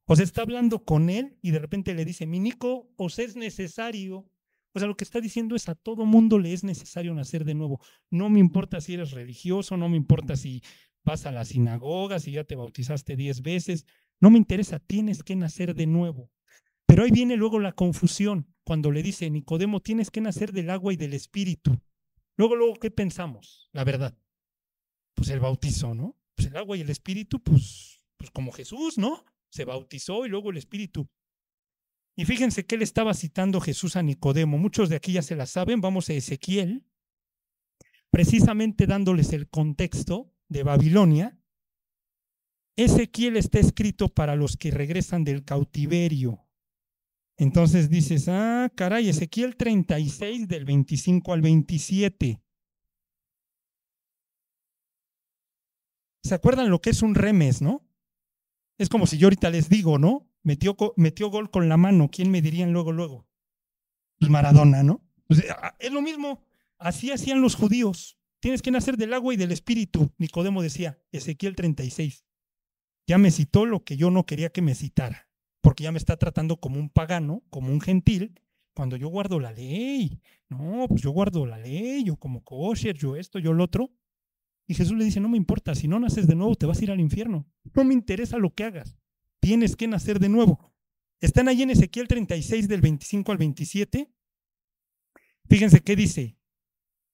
O sea, está hablando con él y de repente le dice, mi Nico, os es necesario. O sea, lo que está diciendo es a todo mundo le es necesario nacer de nuevo. No me importa si eres religioso, no me importa si vas a la sinagoga, si ya te bautizaste diez veces, no me interesa, tienes que nacer de nuevo. Pero ahí viene luego la confusión cuando le dice Nicodemo, tienes que nacer del agua y del espíritu. Luego, luego, ¿qué pensamos? La verdad. Pues el bautizo, ¿no? Pues el agua y el espíritu, pues, pues como Jesús, ¿no? Se bautizó y luego el espíritu. Y fíjense que le estaba citando Jesús a Nicodemo. Muchos de aquí ya se la saben. Vamos a Ezequiel, precisamente dándoles el contexto de Babilonia. Ezequiel está escrito para los que regresan del cautiverio. Entonces dices, ah, caray, Ezequiel 36 del 25 al 27. ¿Se acuerdan lo que es un remes, no? Es como si yo ahorita les digo, ¿no? Metió, metió gol con la mano. ¿Quién me dirían luego, luego? Pues Maradona, ¿no? Pues, ah, es lo mismo. Así hacían los judíos. Tienes que nacer del agua y del espíritu. Nicodemo decía, Ezequiel 36 ya me citó lo que yo no quería que me citara, porque ya me está tratando como un pagano, como un gentil, cuando yo guardo la ley. No, pues yo guardo la ley, yo como kosher, yo esto, yo lo otro. Y Jesús le dice, no me importa, si no naces de nuevo te vas a ir al infierno. No me interesa lo que hagas, tienes que nacer de nuevo. Están ahí en Ezequiel 36 del 25 al 27. Fíjense qué dice.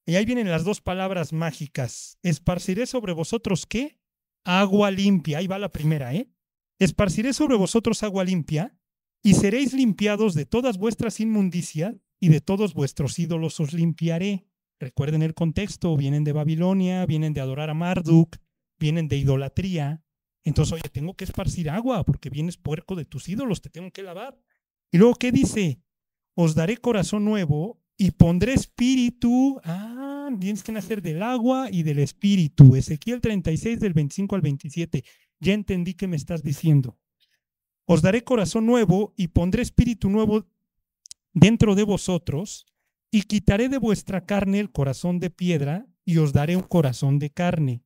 Y ahí vienen las dos palabras mágicas. Esparciré sobre vosotros qué? Agua limpia. Ahí va la primera, ¿eh? Esparciré sobre vosotros agua limpia y seréis limpiados de todas vuestras inmundicias y de todos vuestros ídolos os limpiaré. Recuerden el contexto, vienen de Babilonia, vienen de adorar a Marduk, vienen de idolatría. Entonces, oye, tengo que esparcir agua porque vienes puerco de tus ídolos, te tengo que lavar. Y luego, ¿qué dice? Os daré corazón nuevo y pondré espíritu. Ah, tienes que nacer del agua y del espíritu. Ezequiel 36 del 25 al 27. Ya entendí que me estás diciendo. Os daré corazón nuevo y pondré espíritu nuevo dentro de vosotros y quitaré de vuestra carne el corazón de piedra y os daré un corazón de carne.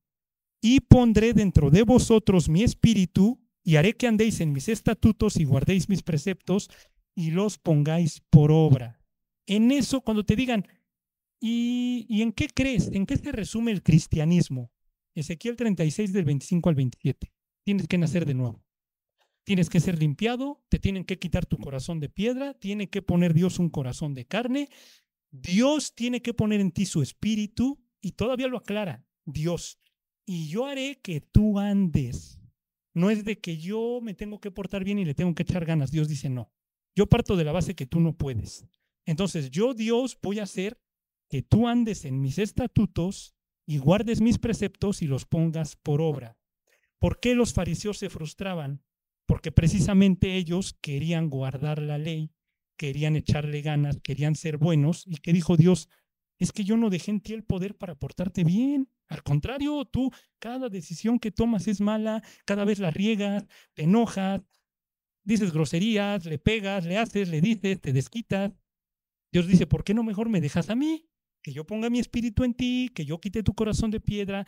Y pondré dentro de vosotros mi espíritu y haré que andéis en mis estatutos y guardéis mis preceptos y los pongáis por obra. En eso, cuando te digan, ¿Y, ¿Y en qué crees? ¿En qué se resume el cristianismo? Ezequiel 36 del 25 al 27. Tienes que nacer de nuevo. Tienes que ser limpiado, te tienen que quitar tu corazón de piedra, tiene que poner Dios un corazón de carne, Dios tiene que poner en ti su espíritu y todavía lo aclara, Dios. Y yo haré que tú andes. No es de que yo me tengo que portar bien y le tengo que echar ganas. Dios dice no. Yo parto de la base que tú no puedes. Entonces yo Dios voy a hacer que tú andes en mis estatutos y guardes mis preceptos y los pongas por obra. ¿Por qué los fariseos se frustraban? porque precisamente ellos querían guardar la ley, querían echarle ganas, querían ser buenos, y que dijo Dios, es que yo no dejé en ti el poder para portarte bien. Al contrario, tú, cada decisión que tomas es mala, cada vez la riegas, te enojas, dices groserías, le pegas, le haces, le dices, te desquitas. Dios dice, ¿por qué no mejor me dejas a mí? Que yo ponga mi espíritu en ti, que yo quite tu corazón de piedra.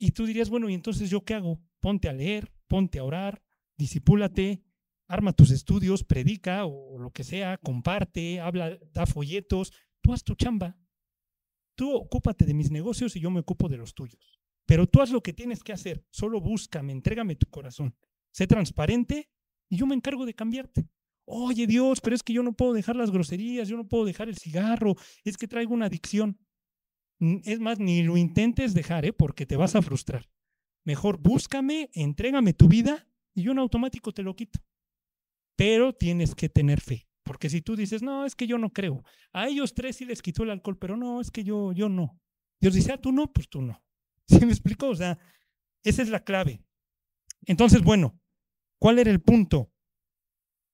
Y tú dirías, bueno, ¿y entonces yo qué hago? Ponte a leer, ponte a orar, disipúlate, arma tus estudios, predica o lo que sea, comparte, habla, da folletos, tú haz tu chamba. Tú ocúpate de mis negocios y yo me ocupo de los tuyos. Pero tú haz lo que tienes que hacer, solo búscame, entrégame tu corazón. Sé transparente y yo me encargo de cambiarte. Oye Dios, pero es que yo no puedo dejar las groserías, yo no puedo dejar el cigarro, es que traigo una adicción. Es más, ni lo intentes dejar, ¿eh? porque te vas a frustrar. Mejor búscame, entrégame tu vida y yo en automático te lo quito. Pero tienes que tener fe, porque si tú dices, no, es que yo no creo, a ellos tres sí les quitó el alcohol, pero no, es que yo, yo no. Dios dice, ah, tú no, pues tú no. ¿Sí me explico? O sea, esa es la clave. Entonces, bueno, ¿cuál era el punto?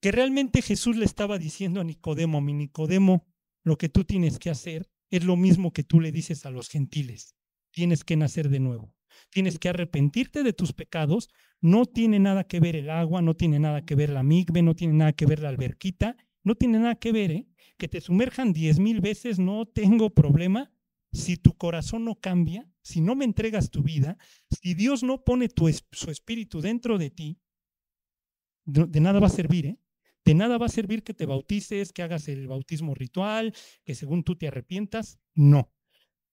Que realmente Jesús le estaba diciendo a Nicodemo, mi Nicodemo, lo que tú tienes que hacer es lo mismo que tú le dices a los gentiles. Tienes que nacer de nuevo. Tienes que arrepentirte de tus pecados no tiene nada que ver el agua, no tiene nada que ver la migbe, no tiene nada que ver la alberquita, no tiene nada que ver, ¿eh? Que te sumerjan diez mil veces, no tengo problema. Si tu corazón no cambia, si no me entregas tu vida, si Dios no pone tu, su espíritu dentro de ti, de, nada va a servir, ¿eh? De nada va a servir que te bautices, que hagas el bautismo ritual, que según tú te arrepientas. No.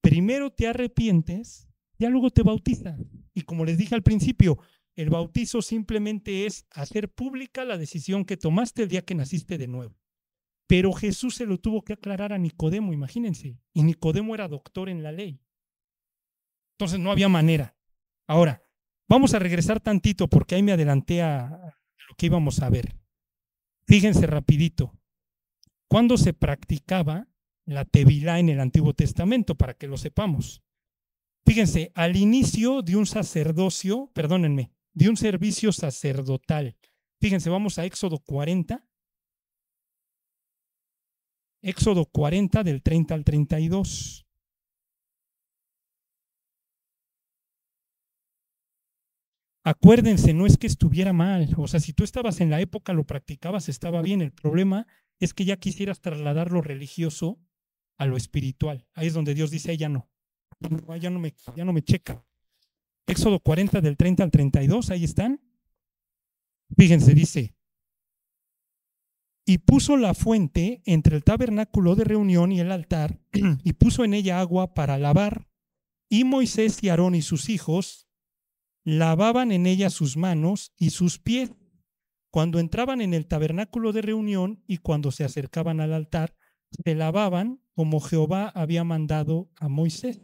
Primero te arrepientes, ya luego te bautizas. Y como les dije al principio, el bautizo simplemente es hacer pública la decisión que tomaste el día que naciste de nuevo. Pero Jesús se lo tuvo que aclarar a Nicodemo, imagínense. Y Nicodemo era doctor en la ley. Entonces no había manera. Ahora, vamos a regresar tantito porque ahí me adelanté a, lo que íbamos a ver. Fíjense rapidito. ¿Cuándo se practicaba la tevilá en el Antiguo Testamento? Para que lo sepamos. Fíjense, al inicio de un sacerdocio, perdónenme, de un servicio sacerdotal. Fíjense, vamos a Éxodo 40. Éxodo 40 del 30 al 32. Acuérdense, no es que estuviera mal. O sea, si tú estabas en la época, lo practicabas, estaba bien. El problema es que ya quisieras trasladar lo religioso a lo espiritual. Ahí es donde Dios dice, ya no. Ya no me, ya no me checa. Éxodo 40 del 30 al 32, ahí están. Fíjense, dice, y puso la fuente entre el tabernáculo de reunión y el altar, y puso en ella agua para lavar, y Moisés y Aarón y sus hijos lavaban en ella sus manos y sus pies cuando entraban en el tabernáculo de reunión y cuando se acercaban al altar, se lavaban como Jehová había mandado a Moisés.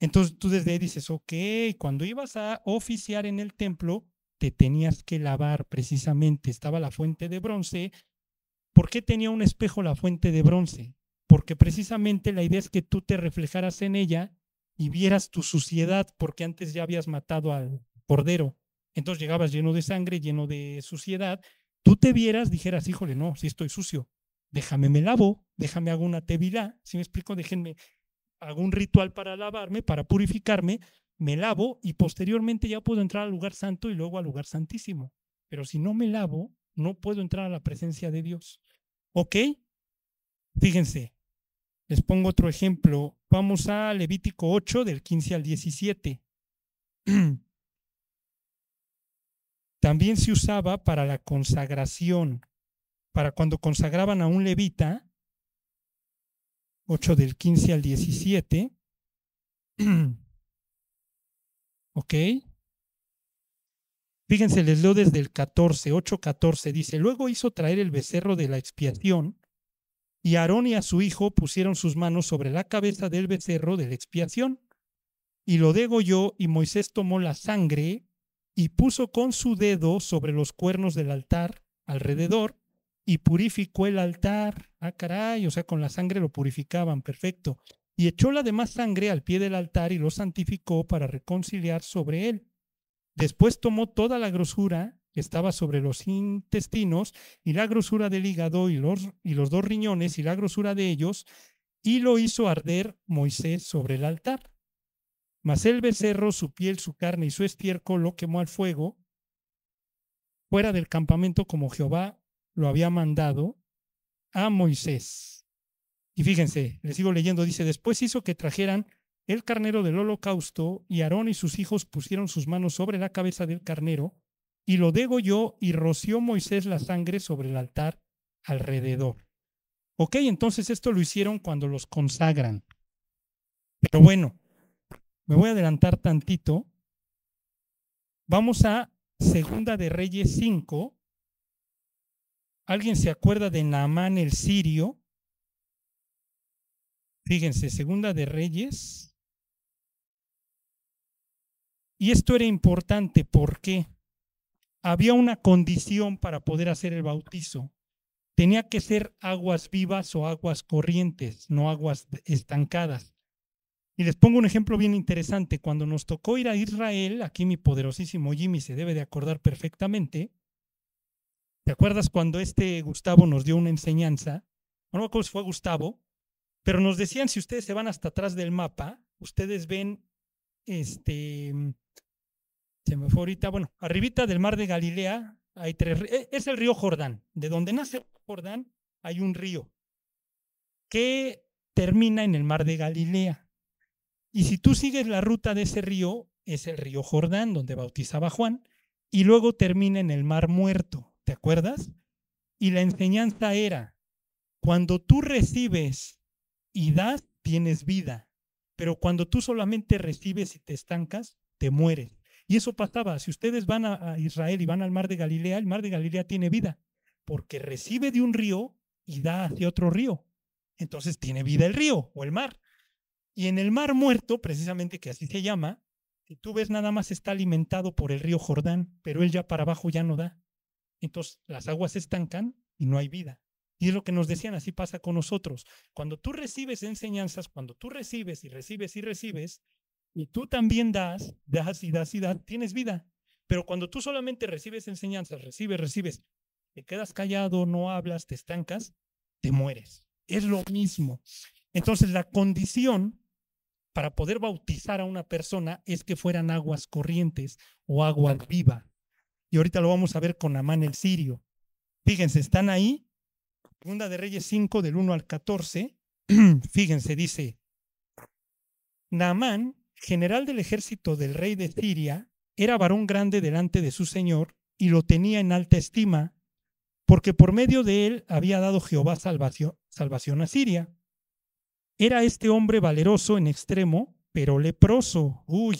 Entonces tú desde ahí dices, ok, cuando ibas a oficiar en el templo, te tenías que lavar precisamente. Estaba la fuente de bronce. ¿Por qué tenía un espejo la fuente de bronce? Porque precisamente la idea es que tú te reflejaras en ella y vieras tu suciedad, porque antes ya habías matado al cordero. Entonces llegabas lleno de sangre, lleno de suciedad. Tú te vieras, dijeras, híjole, no, si estoy sucio, déjame me lavo, déjame hago una tevilá. Si me explico, déjenme, hago un ritual para lavarme, para purificarme, me lavo y posteriormente ya puedo entrar al lugar santo y luego al lugar santísimo. Pero si no me lavo, no puedo entrar a la presencia de Dios. ¿Ok? Fíjense, les pongo otro ejemplo. Vamos a Levítico 8 del 15 al 17. También se usaba para la consagración, para cuando consagraban a un levita, 8 del 15 al 17. ok. Fíjense, les leo desde el 14, 8, 14. Dice, luego hizo traer el becerro de la expiación y Aarón y a su hijo pusieron sus manos sobre la cabeza del becerro de la expiación y lo degolló y Moisés tomó la sangre y puso con su dedo sobre los cuernos del altar alrededor y purificó el altar. Ah, caray, o sea, con la sangre lo purificaban, perfecto. Y echó la demás sangre al pie del altar y lo santificó para reconciliar sobre él. Después tomó toda la grosura estaba sobre los intestinos y la grosura del hígado y los, y los dos riñones y la grosura de ellos y lo hizo arder Moisés sobre el altar. Mas el becerro, su piel, su carne y su estiércol lo quemó al fuego fuera del campamento como Jehová lo había mandado a Moisés. Y fíjense, les sigo leyendo, dice, después hizo que trajeran el carnero del holocausto y Aarón y sus hijos pusieron sus manos sobre la cabeza del carnero y lo degolló y roció Moisés la sangre sobre el altar alrededor. Ok, entonces esto lo hicieron cuando los consagran. Pero bueno, me voy a adelantar tantito. Vamos a Segunda de Reyes 5. ¿Alguien se acuerda de Naamán el sirio? Fíjense, Segunda de Reyes. Y esto era importante porque había una condición para poder hacer el bautizo. Tenía que ser aguas vivas o aguas corrientes, no aguas estancadas. Y les pongo un ejemplo bien interesante. Cuando nos tocó ir a Israel, aquí mi poderosísimo Jimmy se debe de acordar perfectamente. ¿Te acuerdas cuando este Gustavo nos dio una enseñanza? No me acuerdo si fue Gustavo, pero nos decían si ustedes se van hasta atrás del mapa, ustedes ven este se me fue ahorita, bueno, arribita del mar de Galilea hay tres e, es el río Jordán. De donde nace Jordán hay un río que termina en el mar de Galilea. Y si tú sigues la ruta de ese río, es el río Jordán, donde bautizaba Juan, y luego termina en el mar muerto, ¿te acuerdas? Y la enseñanza era, cuando tú recibes y das, tienes vida, pero cuando tú solamente recibes y te estancas, te mueres. Y eso pasaba, si ustedes van a, Israel y van al mar de Galilea, el mar de Galilea tiene vida, porque recibe de un río y da hacia otro río. Entonces tiene vida el río o el mar. Y en el Mar Muerto, precisamente que así se llama, si tú ves nada más está alimentado por el río Jordán, pero él ya para abajo ya no da. Entonces las aguas se estancan y no hay vida. Y es lo que nos decían, así pasa con nosotros. Cuando tú recibes enseñanzas, cuando tú recibes y recibes y recibes, y tú también das, das y das y das, tienes vida. Pero cuando tú solamente recibes enseñanzas, recibes, recibes, te quedas callado, no hablas, te estancas, te mueres. Es lo mismo. Entonces la condición para poder bautizar a una persona es que fueran aguas corrientes o agua viva. Y ahorita lo vamos a ver con Amán el sirio. Fíjense, están ahí. Segunda de Reyes 5, del 1 al 14. Fíjense, dice, Naamán, general del ejército del rey de Siria, era varón grande delante de su señor y lo tenía en alta estima, porque por medio de él había dado Jehová salvación, a Siria. Era este hombre valeroso en extremo, pero leproso. Uy.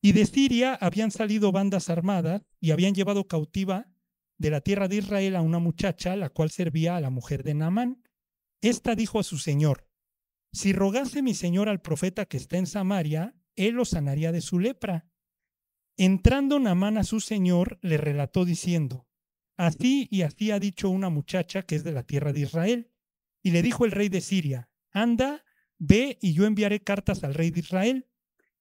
Y de Siria habían salido bandas armadas y habían llevado cautiva de la tierra de Israel a una muchacha, la cual servía a la mujer de Naamán. Esta dijo a su señor, si rogase mi señor al profeta que está en Samaria, él lo sanaría de su lepra. Entrando Naamán a su señor, le relató diciendo, así y así ha dicho una muchacha que es de la tierra de Israel. Y le dijo el rey de Siria, anda, ve y yo enviaré cartas al rey de Israel.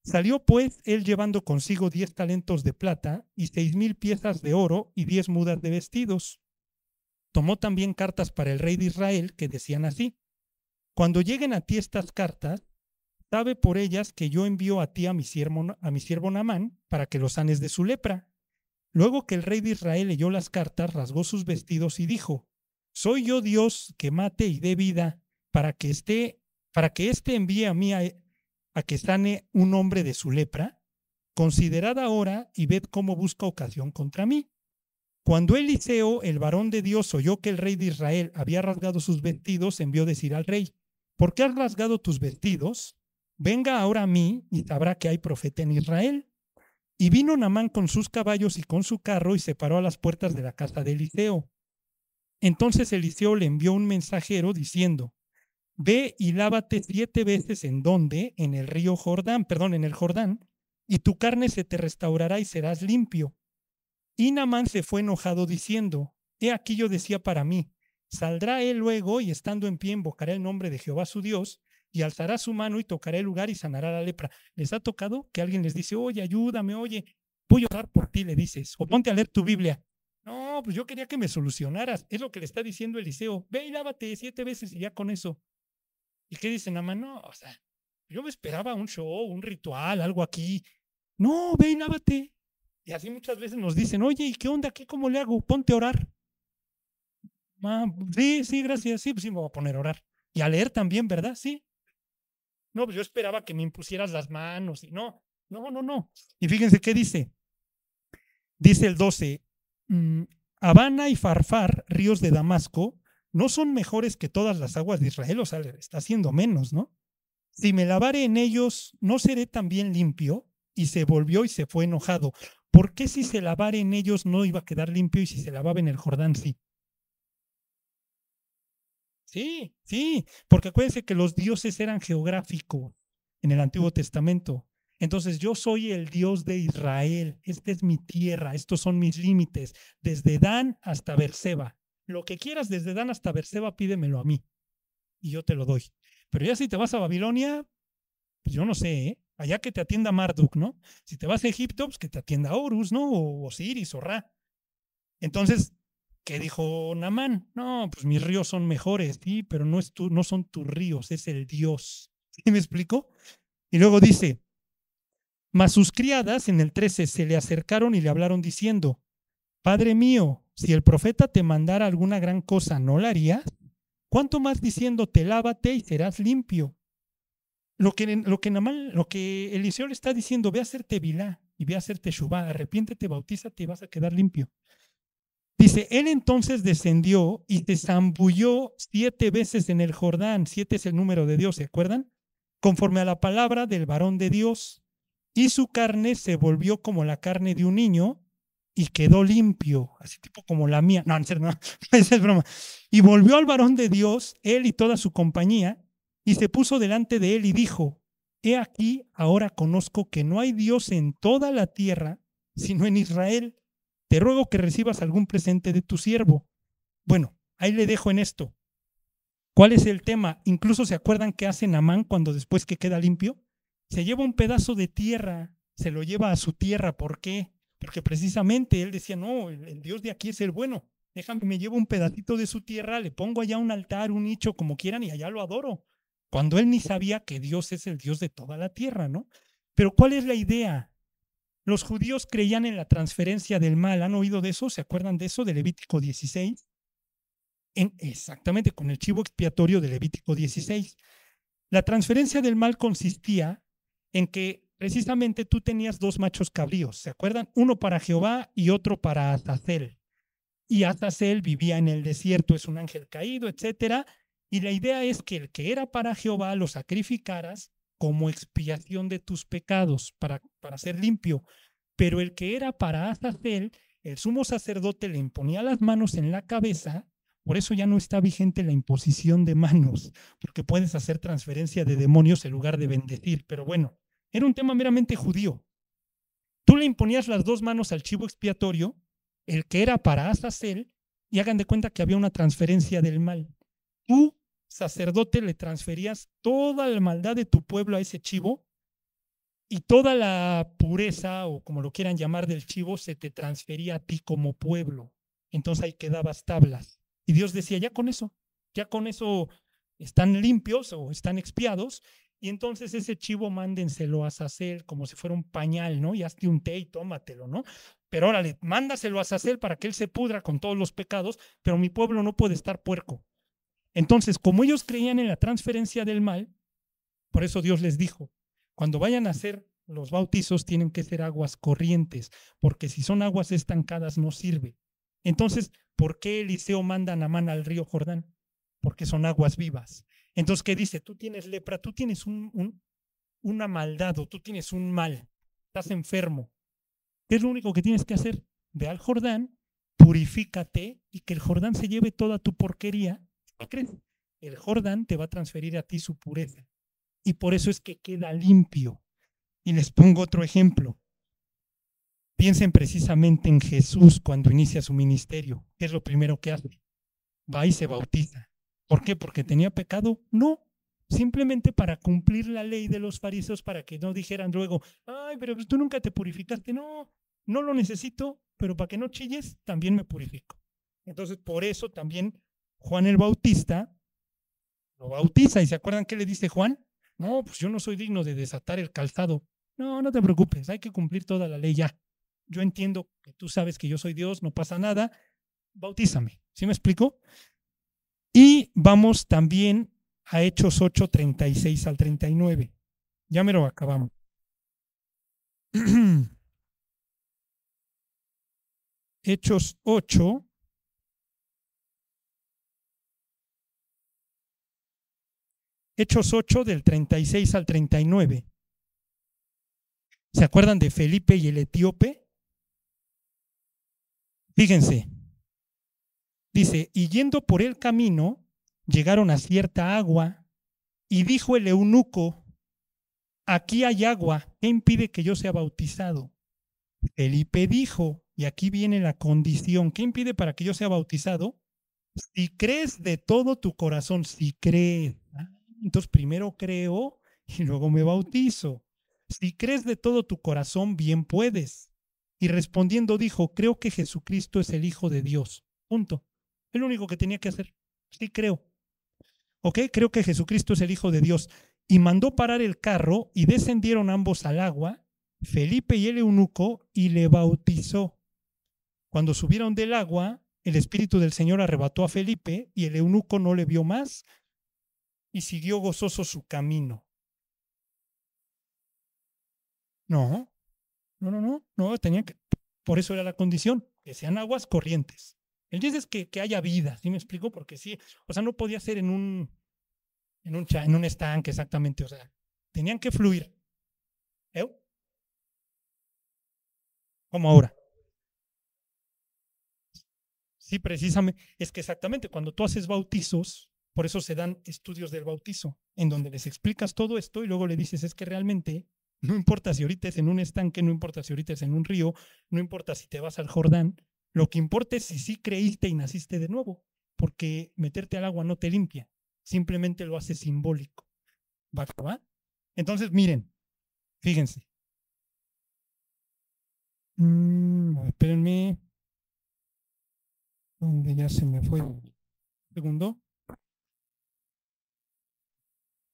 Salió pues él llevando consigo diez talentos de plata y seis mil piezas de oro y diez mudas de vestidos. Tomó también cartas para el rey de Israel que decían así, cuando lleguen a ti estas cartas, sabe por ellas que yo envío a ti a mi siervo, a mi siervo Namán para que lo sanes de su lepra. Luego que el rey de Israel leyó las cartas, rasgó sus vestidos y dijo, ¿Soy yo Dios que mate y dé vida para que esté, para que éste envíe a mí a, que sane un hombre de su lepra, considerad ahora y ved cómo busca ocasión contra mí. Cuando Eliseo, el varón de Dios, oyó que el rey de Israel había rasgado sus vestidos, envió decir al rey, ¿por qué has rasgado tus vestidos? Venga ahora a mí y sabrá que hay profeta en Israel. Y vino Namán con sus caballos y con su carro y se paró a las puertas de la casa de Eliseo. Entonces Eliseo le envió un mensajero diciendo, Ve y lávate siete veces en donde, en el río Jordán, perdón, en el Jordán, y tu carne se te restaurará y serás limpio. Y Namán se fue enojado diciendo, He aquí yo decía para mí, saldrá él luego y estando en pie invocará el nombre de Jehová su Dios, y alzará su mano y tocará el lugar y sanará la lepra. ¿Les ha tocado que alguien les dice, oye, ayúdame, oye, voy a orar por ti, le dices, o ponte a leer tu Biblia? No, pues yo quería que me solucionaras. Es lo que le está diciendo Eliseo. Ve y lávate siete veces y ya con eso. ¿Y qué dicen, Namán? No, o sea, yo me esperaba un show, un ritual, algo aquí. No, ve y lávate. Y así muchas veces nos dicen, oye, ¿y qué onda aquí? ¿Cómo le hago? Ponte a orar. Ah, sí, sí, gracias. Sí, pues sí me voy a poner a orar. Y a leer también, ¿verdad? Sí. No, pues yo esperaba que me impusieras las manos. Y no, no, no, no. Y fíjense qué dice. Dice el 12, mm, Habana y Farfar, ríos de Damasco, no son mejores que todas las aguas de Israel, o sea, está haciendo menos, ¿no? Si me lavare en ellos, ¿no seré también limpio? Y se volvió y se fue enojado. ¿Por qué si se lavare en ellos no iba a quedar limpio y si se lavaba en el Jordán sí? Sí, sí, porque acuérdense que los dioses eran geográficos en el Antiguo Testamento. Entonces yo soy el Dios de Israel, esta es mi tierra, estos son mis límites, desde Dan hasta Berseba. Lo que quieras desde Dan hasta Berseba, pídemelo a mí y yo te lo doy. Pero ya si te vas a Babilonia, pues yo no sé, ¿eh? allá que te atienda Marduk, ¿no? Si te vas a Egipto, pues que te atienda Horus, ¿no? O Osiris o Ra. Entonces, ¿qué dijo Namán? No, pues mis ríos son mejores, sí, pero no, es tu, no son tus ríos, es el Dios. ¿Sí me explico? Y luego dice, mas sus criadas en el 13 se le acercaron y le hablaron diciendo, Padre mío, si el profeta te mandara alguna gran cosa, ¿no la harías? ¿Cuánto más diciéndote, lávate y serás limpio? Lo que, lo que, lo que Eliseo le está diciendo, ve a hacerte vilá y ve a hacerte shubá, arrepiéntete, bautízate y vas a quedar limpio. Dice, él entonces descendió y se zambulló siete veces en el Jordán, siete es el número de Dios, ¿se acuerdan? Conforme a la palabra del varón de Dios. Y su carne se volvió como la carne de un niño y quedó limpio, así tipo como la mía. No, no, no, es broma. Y volvió al varón de Dios, él y toda su compañía, y se puso delante de él y dijo, He aquí, ahora conozco que no hay Dios en toda la tierra, sino en Israel. Te ruego que recibas algún presente de tu siervo. Bueno, ahí le dejo en esto. ¿Cuál es el tema? Incluso se acuerdan que hace Namán cuando después que queda limpio, se lleva un pedazo de tierra, se lo lleva a su tierra. ¿Por qué? Porque precisamente él decía, no, el, Dios de aquí es el bueno. Déjame, me llevo un pedacito de su tierra, le pongo allá un altar, un nicho, como quieran, y allá lo adoro. Cuando él ni sabía que Dios es el Dios de toda la tierra, ¿no? Pero ¿cuál es la idea? Los judíos creían en la transferencia del mal. ¿Han oído de eso? ¿Se acuerdan de eso? De Levítico 16. En, exactamente, con el chivo expiatorio de Levítico 16. La transferencia del mal consistía en que precisamente tú tenías dos machos cabríos, ¿se acuerdan? Uno para Jehová y otro para Azazel. Y Azazel vivía en el desierto, es un ángel caído, etcétera. Y la idea es que el que era para Jehová lo sacrificaras como expiación de tus pecados, para, para ser limpio. Pero el que era para Azazel, el sumo sacerdote le imponía las manos en la cabeza, por eso ya no está vigente la imposición de manos, porque puedes hacer transferencia de demonios en lugar de bendecir. Pero bueno, era un tema meramente judío. Tú le imponías las dos manos al chivo expiatorio, el que era para Azazel, y hagan de cuenta que había una transferencia del mal. Tú, sacerdote, le transferías toda la maldad de tu pueblo a ese chivo y toda la pureza, o como lo quieran llamar, del chivo se te transfería a ti como pueblo. Entonces ahí quedabas tablas. Y Dios decía, ya con eso, ya con eso están limpios o están expiados y entonces ese chivo mándenselo a Sacel como si fuera un pañal, ¿no? Y hazte un té y tómatelo, ¿no? Pero órale, mándaselo a Sacel para que él se pudra con todos los pecados, pero mi pueblo no puede estar puerco. Entonces, como ellos creían en la transferencia del mal, por eso Dios les dijo, cuando vayan a hacer los bautizos tienen que ser aguas corrientes, porque si son aguas estancadas no sirve. Entonces, ¿por qué Eliseo manda a Namán al río Jordán? Porque son aguas vivas. Entonces, ¿qué dice? Tú tienes lepra, tú tienes un, un, una maldad o tú tienes un mal, estás enfermo. ¿Qué es lo único que tienes que hacer? Ve al Jordán, purifícate y que el Jordán se lleve toda tu porquería. El Jordán te va a transferir a ti su pureza. Y por eso es que queda limpio. Y les pongo otro ejemplo. Piensen precisamente en Jesús cuando inicia su ministerio. ¿Qué es lo primero que hace? Va y se bautiza. ¿Por qué? ¿Porque tenía pecado? No. Simplemente para cumplir la ley de los fariseos, para que no dijeran luego, ay, pero tú nunca te purificaste. No, no lo necesito, pero para que no chilles, también me purifico. Entonces, por eso también Juan el Bautista lo bautiza. ¿Y se acuerdan qué le dice Juan? No, pues yo no soy digno de desatar el calzado. No, no te preocupes, hay que cumplir toda la ley ya. Yo entiendo que tú sabes que yo soy Dios, no pasa nada, bautízame. ¿Sí me explico? Y vamos también a Hechos 8, 36 al 39. Ya me lo acabamos. Hechos 8. Hechos 8 del 36 al 39. ¿Se acuerdan de Felipe y el etíope? Fíjense. Dice, y yendo por el camino, llegaron a cierta agua, y dijo el eunuco, aquí hay agua, ¿qué impide que yo sea bautizado? Felipe dijo, y aquí viene la condición, ¿qué impide para que yo sea bautizado? Si crees de todo tu corazón, si crees, ah, entonces primero creo y luego me bautizo. Si crees de todo tu corazón, bien puedes. Y respondiendo dijo, creo que Jesucristo es el Hijo de Dios. Punto. Es lo único que tenía que hacer. Sí creo. ¿Ok? Creo que Jesucristo es el Hijo de Dios. Y mandó parar el carro y descendieron ambos al agua, Felipe y el eunuco, y le bautizó. Cuando subieron del agua, el Espíritu del Señor arrebató a Felipe y el eunuco no le vio más y siguió gozoso su camino. No, no, no, no, no, tenía que, por eso era la condición, que sean aguas corrientes. El chiste es que, que haya vida, ¿sí me explico? Porque sí, o sea, no podía ser en un, en un, en un estanque exactamente, o sea, tenían que fluir. ¿Eh? Como ahora. Sí, precisamente, es que exactamente cuando tú haces bautizos, por eso se dan estudios del bautizo, en donde les explicas todo esto y luego le dices, es que realmente no importa si ahorita es en un estanque, no importa si ahorita es en un río, no importa si te vas al Jordán, lo que importa es si sí creíste y naciste de nuevo, porque meterte al agua no te limpia, simplemente lo hace simbólico. ¿Va? ¿Va? Entonces, miren, fíjense. Mm, espérenme. ¿Dónde ya se me fue? segundo.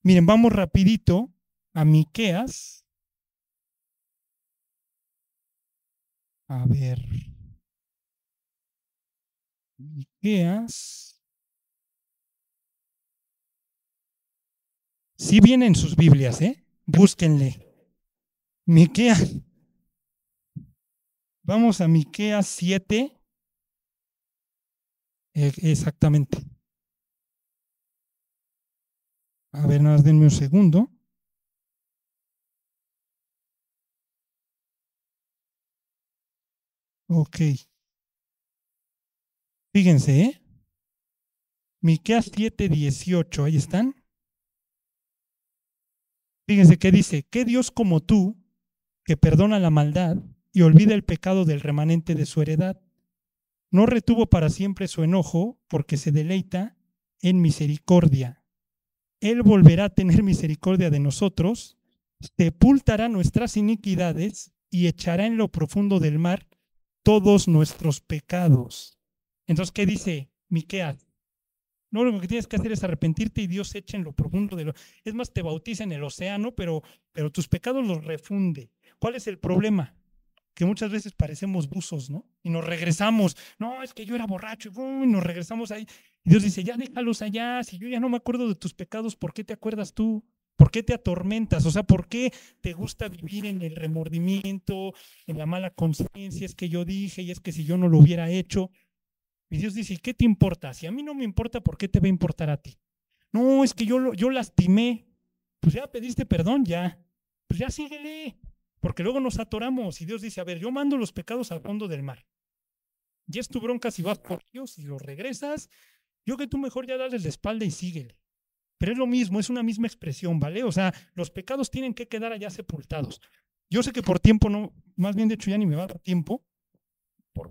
Miren, vamos rapidito a Miqueas. A ver. Miqueas. Si vienen sus Biblias, ¿eh? Búsquenle. Miqueas. Vamos a Miqueas 7. E, exactamente. A ver, nada, denme un segundo. Ok. Fíjense, ¿eh? Miqueas 7, 18, ahí están. Fíjense qué dice, ¿qué Dios como tú, que perdona la maldad y olvida el pecado del remanente de su heredad, no retuvo para siempre su enojo porque se deleita en misericordia. Él volverá a tener misericordia de nosotros, sepultará nuestras iniquidades y echará en lo profundo del mar todos nuestros pecados. Entonces, ¿qué dice Miqueas? Lo que tienes que hacer es arrepentirte y Dios echa en lo profundo de lo. Es más, te bautiza en el océano, pero, pero tus pecados los refunde. ¿Cuál es el problema? Que muchas veces parecemos buzos, ¿no? Y nos regresamos. No, es que yo era borracho y nos regresamos ahí. Y Dios dice, ya déjalos allá. Si yo ya no me acuerdo de tus pecados, ¿por qué te acuerdas tú? ¿Por qué te atormentas? O sea, ¿por qué te gusta vivir en el remordimiento, en la mala conciencia? Es que yo dije y es que si yo no lo hubiera hecho. Y Dios dice, ¿qué te importa? Si a mí no me importa, ¿por qué te va a importar a ti? No, es que yo, yo lastimé. Pues ya pediste perdón, ya. Pues ya síguele. Porque luego nos atoramos y Dios dice, a ver, yo mando los pecados al fondo del mar. Ya es tu bronca si vas por Dios y los regresas. Yo que tú mejor ya dales la espalda y síguele. Pero es lo mismo, es una misma expresión, ¿vale? O sea, los pecados tienen que quedar allá sepultados. Yo sé que por tiempo no, más bien de hecho ya ni me va a dar tiempo,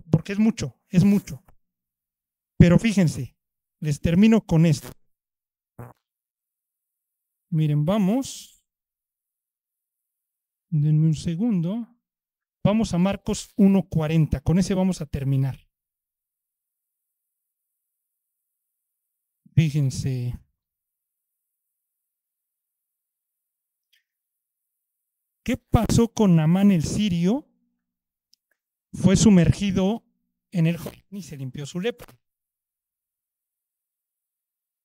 porque es mucho, es mucho. Pero fíjense, les termino con esto. Miren, vamos. Denme un segundo. Vamos a Marcos 1.40. Con ese vamos a terminar. Fíjense. ¿Qué pasó con Namán el sirio? Fue sumergido en el Jordán y se limpió su lepra.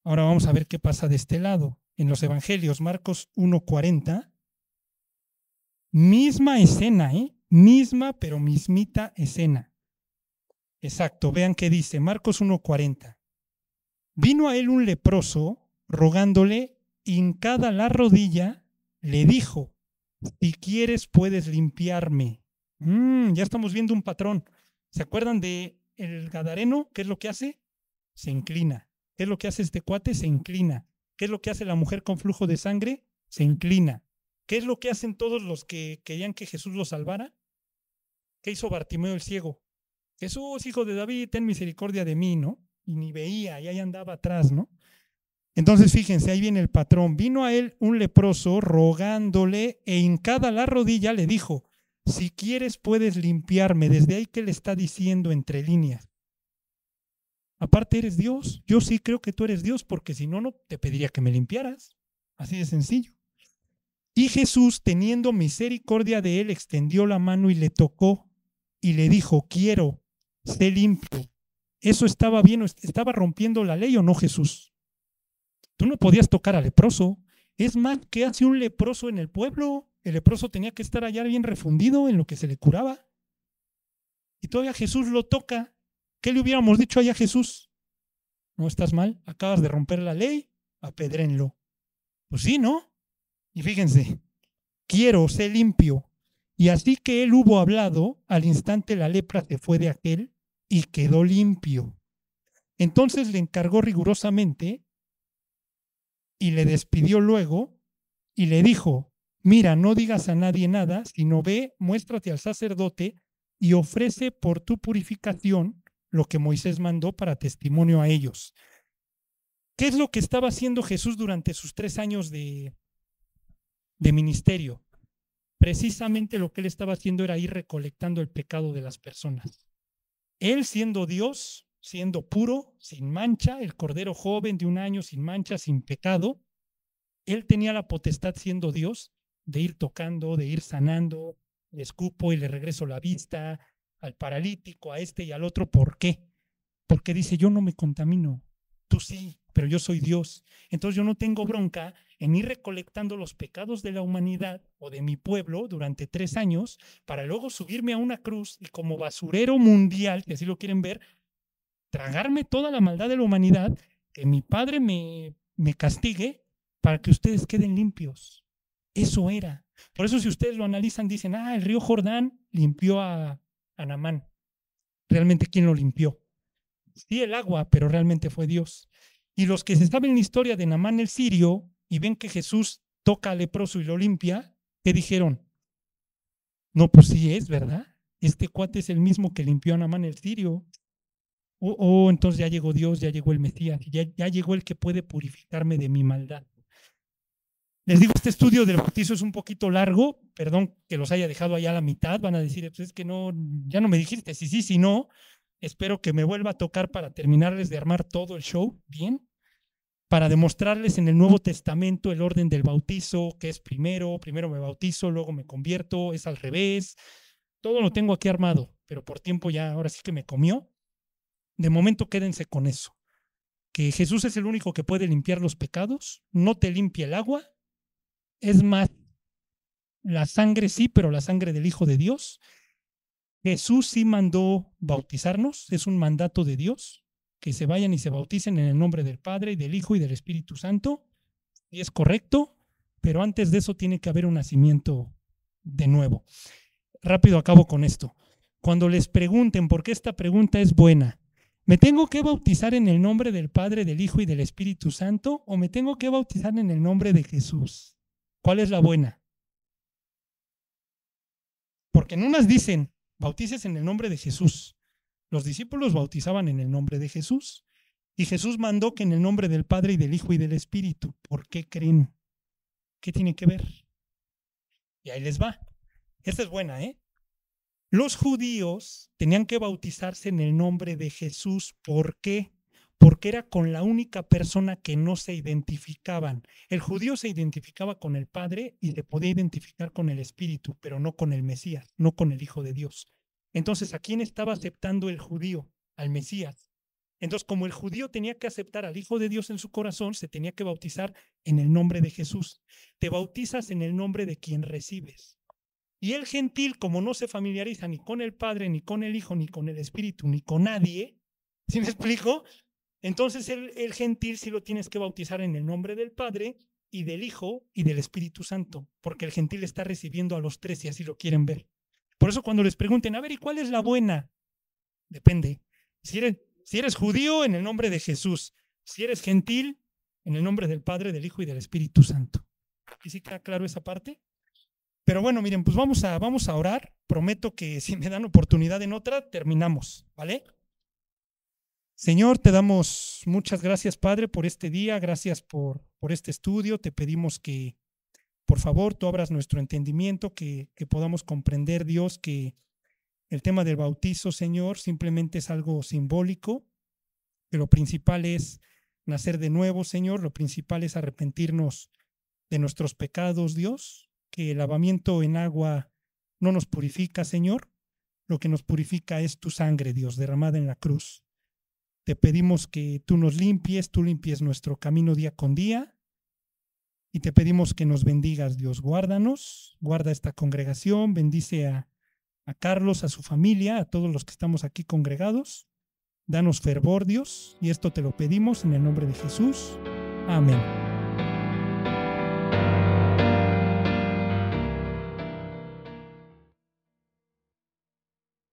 Ahora vamos a ver qué pasa de este lado. En los Evangelios, Marcos 1.40, misma escena, ¿eh? Misma, pero mismita escena. Exacto, vean qué dice Marcos 1.40. Vino a él un leproso rogándole, hincada la rodilla, le dijo, si quieres, puedes limpiarme. Mm, ya estamos viendo un patrón. ¿Se acuerdan de el gadareno? ¿Qué es lo que hace? Se inclina. ¿Qué es lo que hace este cuate? Se inclina. ¿Qué es lo que hace la mujer con flujo de sangre? Se inclina. ¿Qué es lo que hacen todos los que querían que Jesús los salvara? ¿Qué hizo Bartimeo el ciego? Jesús, hijo de David, ten misericordia de mí, ¿no? Y ni veía, y ahí andaba atrás, ¿no? Entonces, fíjense, ahí viene el patrón. Vino a él un leproso rogándole e hincada la rodilla le dijo, si quieres puedes limpiarme. Desde ahí que le está diciendo entre líneas. Aparte eres Dios. Yo sí creo que tú eres Dios porque si no, no te pediría que me limpiaras. Así de sencillo. Y Jesús, teniendo misericordia de él, extendió la mano y le tocó y le dijo, quiero, sé limpio. ¿Eso estaba bien o estaba rompiendo la ley o no Jesús? Tú no podías tocar al leproso. Es más, ¿qué hace un leproso en el pueblo? El leproso tenía que estar allá bien refundido en lo que se le curaba. Y todavía Jesús lo toca. ¿Qué le hubiéramos dicho allá a Jesús? No estás mal, acabas de romper la ley, apedrénlo. Pues sí, ¿no? Y fíjense, quiero ser limpio. Y así que él hubo hablado, al instante la lepra se fue de aquel y quedó limpio. Entonces le encargó rigurosamente y le despidió luego y le dijo, mira, no digas a nadie nada, sino ve, muéstrate al sacerdote y ofrece por tu purificación lo que Moisés mandó para testimonio a ellos. ¿Qué es lo que estaba haciendo Jesús durante sus tres años de, de ministerio? Precisamente lo que él estaba haciendo era ir recolectando el pecado de las personas. Él siendo Dios, siendo puro, sin mancha, el cordero joven de un año sin mancha, sin pecado, él tenía la potestad siendo Dios de ir tocando, de ir sanando, le escupo y le regreso la vista al paralítico, a este y al otro. ¿Por qué? Porque dice, yo no me contamino, tú sí, pero yo soy Dios. Entonces yo no tengo bronca en ir recolectando los pecados de la humanidad o de mi pueblo durante tres años para luego subirme a una cruz y como basurero mundial, que así lo quieren ver, tragarme toda la maldad de la humanidad, que mi Padre me, me castigue para que ustedes queden limpios. Eso era. Por eso si ustedes lo analizan, dicen, ah, el río Jordán limpió a, a Namán. ¿Realmente quién lo limpió? Sí, el agua, pero realmente fue Dios. Y los que se saben la historia de Namán el sirio y ven que Jesús toca al leproso y lo limpia, ¿qué dijeron? No, pues sí es, ¿verdad? Este cuate es el mismo que limpió a Namán el sirio. Oh, oh, entonces ya llegó Dios, ya llegó el Mesías, ya, ya llegó el que puede purificarme de mi maldad. Les digo, este estudio del bautizo es un poquito largo, perdón que los haya dejado allá a la mitad, van a decir, pues es que no, ya no me dijiste, si sí, si no, espero que me vuelva a tocar para terminarles de armar todo el show bien, para demostrarles en el Nuevo Testamento el orden del bautizo, que es primero, primero me bautizo, luego me convierto, es al revés, todo lo tengo aquí armado, pero por tiempo ya, ahora sí que me comió. De momento quédense con eso, que Jesús es el único que puede limpiar los pecados, no te limpia el agua, es más, la sangre sí, pero la sangre del Hijo de Dios. Jesús sí mandó bautizarnos, es un mandato de Dios, que se vayan y se bauticen en el nombre del Padre y del Hijo y del Espíritu Santo. Y es correcto, pero antes de eso tiene que haber un nacimiento de nuevo. Rápido acabo con esto. Cuando les pregunten, porque esta pregunta es buena, ¿me tengo que bautizar en el nombre del Padre, del Hijo y del Espíritu Santo o me tengo que bautizar en el nombre de Jesús? ¿Cuál es la buena? Porque en unas dicen, bautices en el nombre de Jesús. Los discípulos bautizaban en el nombre de Jesús. Y Jesús mandó que en el nombre del Padre y del Hijo y del Espíritu. ¿Por qué creen? ¿Qué tiene que ver? Y ahí les va. Esta es buena, ¿eh? Los judíos tenían que bautizarse en el nombre de Jesús. ¿Por qué? Porque era con la única persona que no se identificaban. El judío se identificaba con el Padre y se podía identificar con el Espíritu, pero no con el Mesías, no con el Hijo de Dios. Entonces, ¿a quién estaba aceptando el judío? Al Mesías. Entonces, como el judío tenía que aceptar al Hijo de Dios en su corazón, se tenía que bautizar en el nombre de Jesús. Te bautizas en el nombre de quien recibes. Y el gentil, como no se familiariza ni con el Padre, ni con el Hijo, ni con el Espíritu, ni con nadie, ¿sí me explico? Entonces el, gentil sí lo tienes que bautizar en el nombre del Padre y del Hijo y del Espíritu Santo, porque el gentil está recibiendo a los tres y así lo quieren ver. Por eso cuando les pregunten, a ver, ¿y cuál es la buena? Depende. Si eres, si eres judío, en el nombre de Jesús. Si eres gentil, en el nombre del Padre, del Hijo y del Espíritu Santo. ¿Y sí queda claro esa parte? Pero bueno, miren, pues vamos a, vamos a orar. Prometo que si me dan oportunidad en otra, terminamos, ¿vale? Señor, te damos muchas gracias, Padre, por este día, gracias por, por este estudio. Te pedimos que, por favor, tú abras nuestro entendimiento, que, que podamos comprender, Dios, que el tema del bautizo, Señor, simplemente es algo simbólico, que lo principal es nacer de nuevo, Señor, lo principal es arrepentirnos de nuestros pecados, Dios, que el lavamiento en agua no nos purifica, Señor, lo que nos purifica es tu sangre, Dios, derramada en la cruz. Te pedimos que tú nos limpies, tú limpies nuestro camino día con día. Y te pedimos que nos bendigas, Dios. Guárdanos, guarda esta congregación, bendice a, a Carlos, a su familia, a todos los que estamos aquí congregados. Danos fervor, Dios, y esto te lo pedimos en el nombre de Jesús. Amén.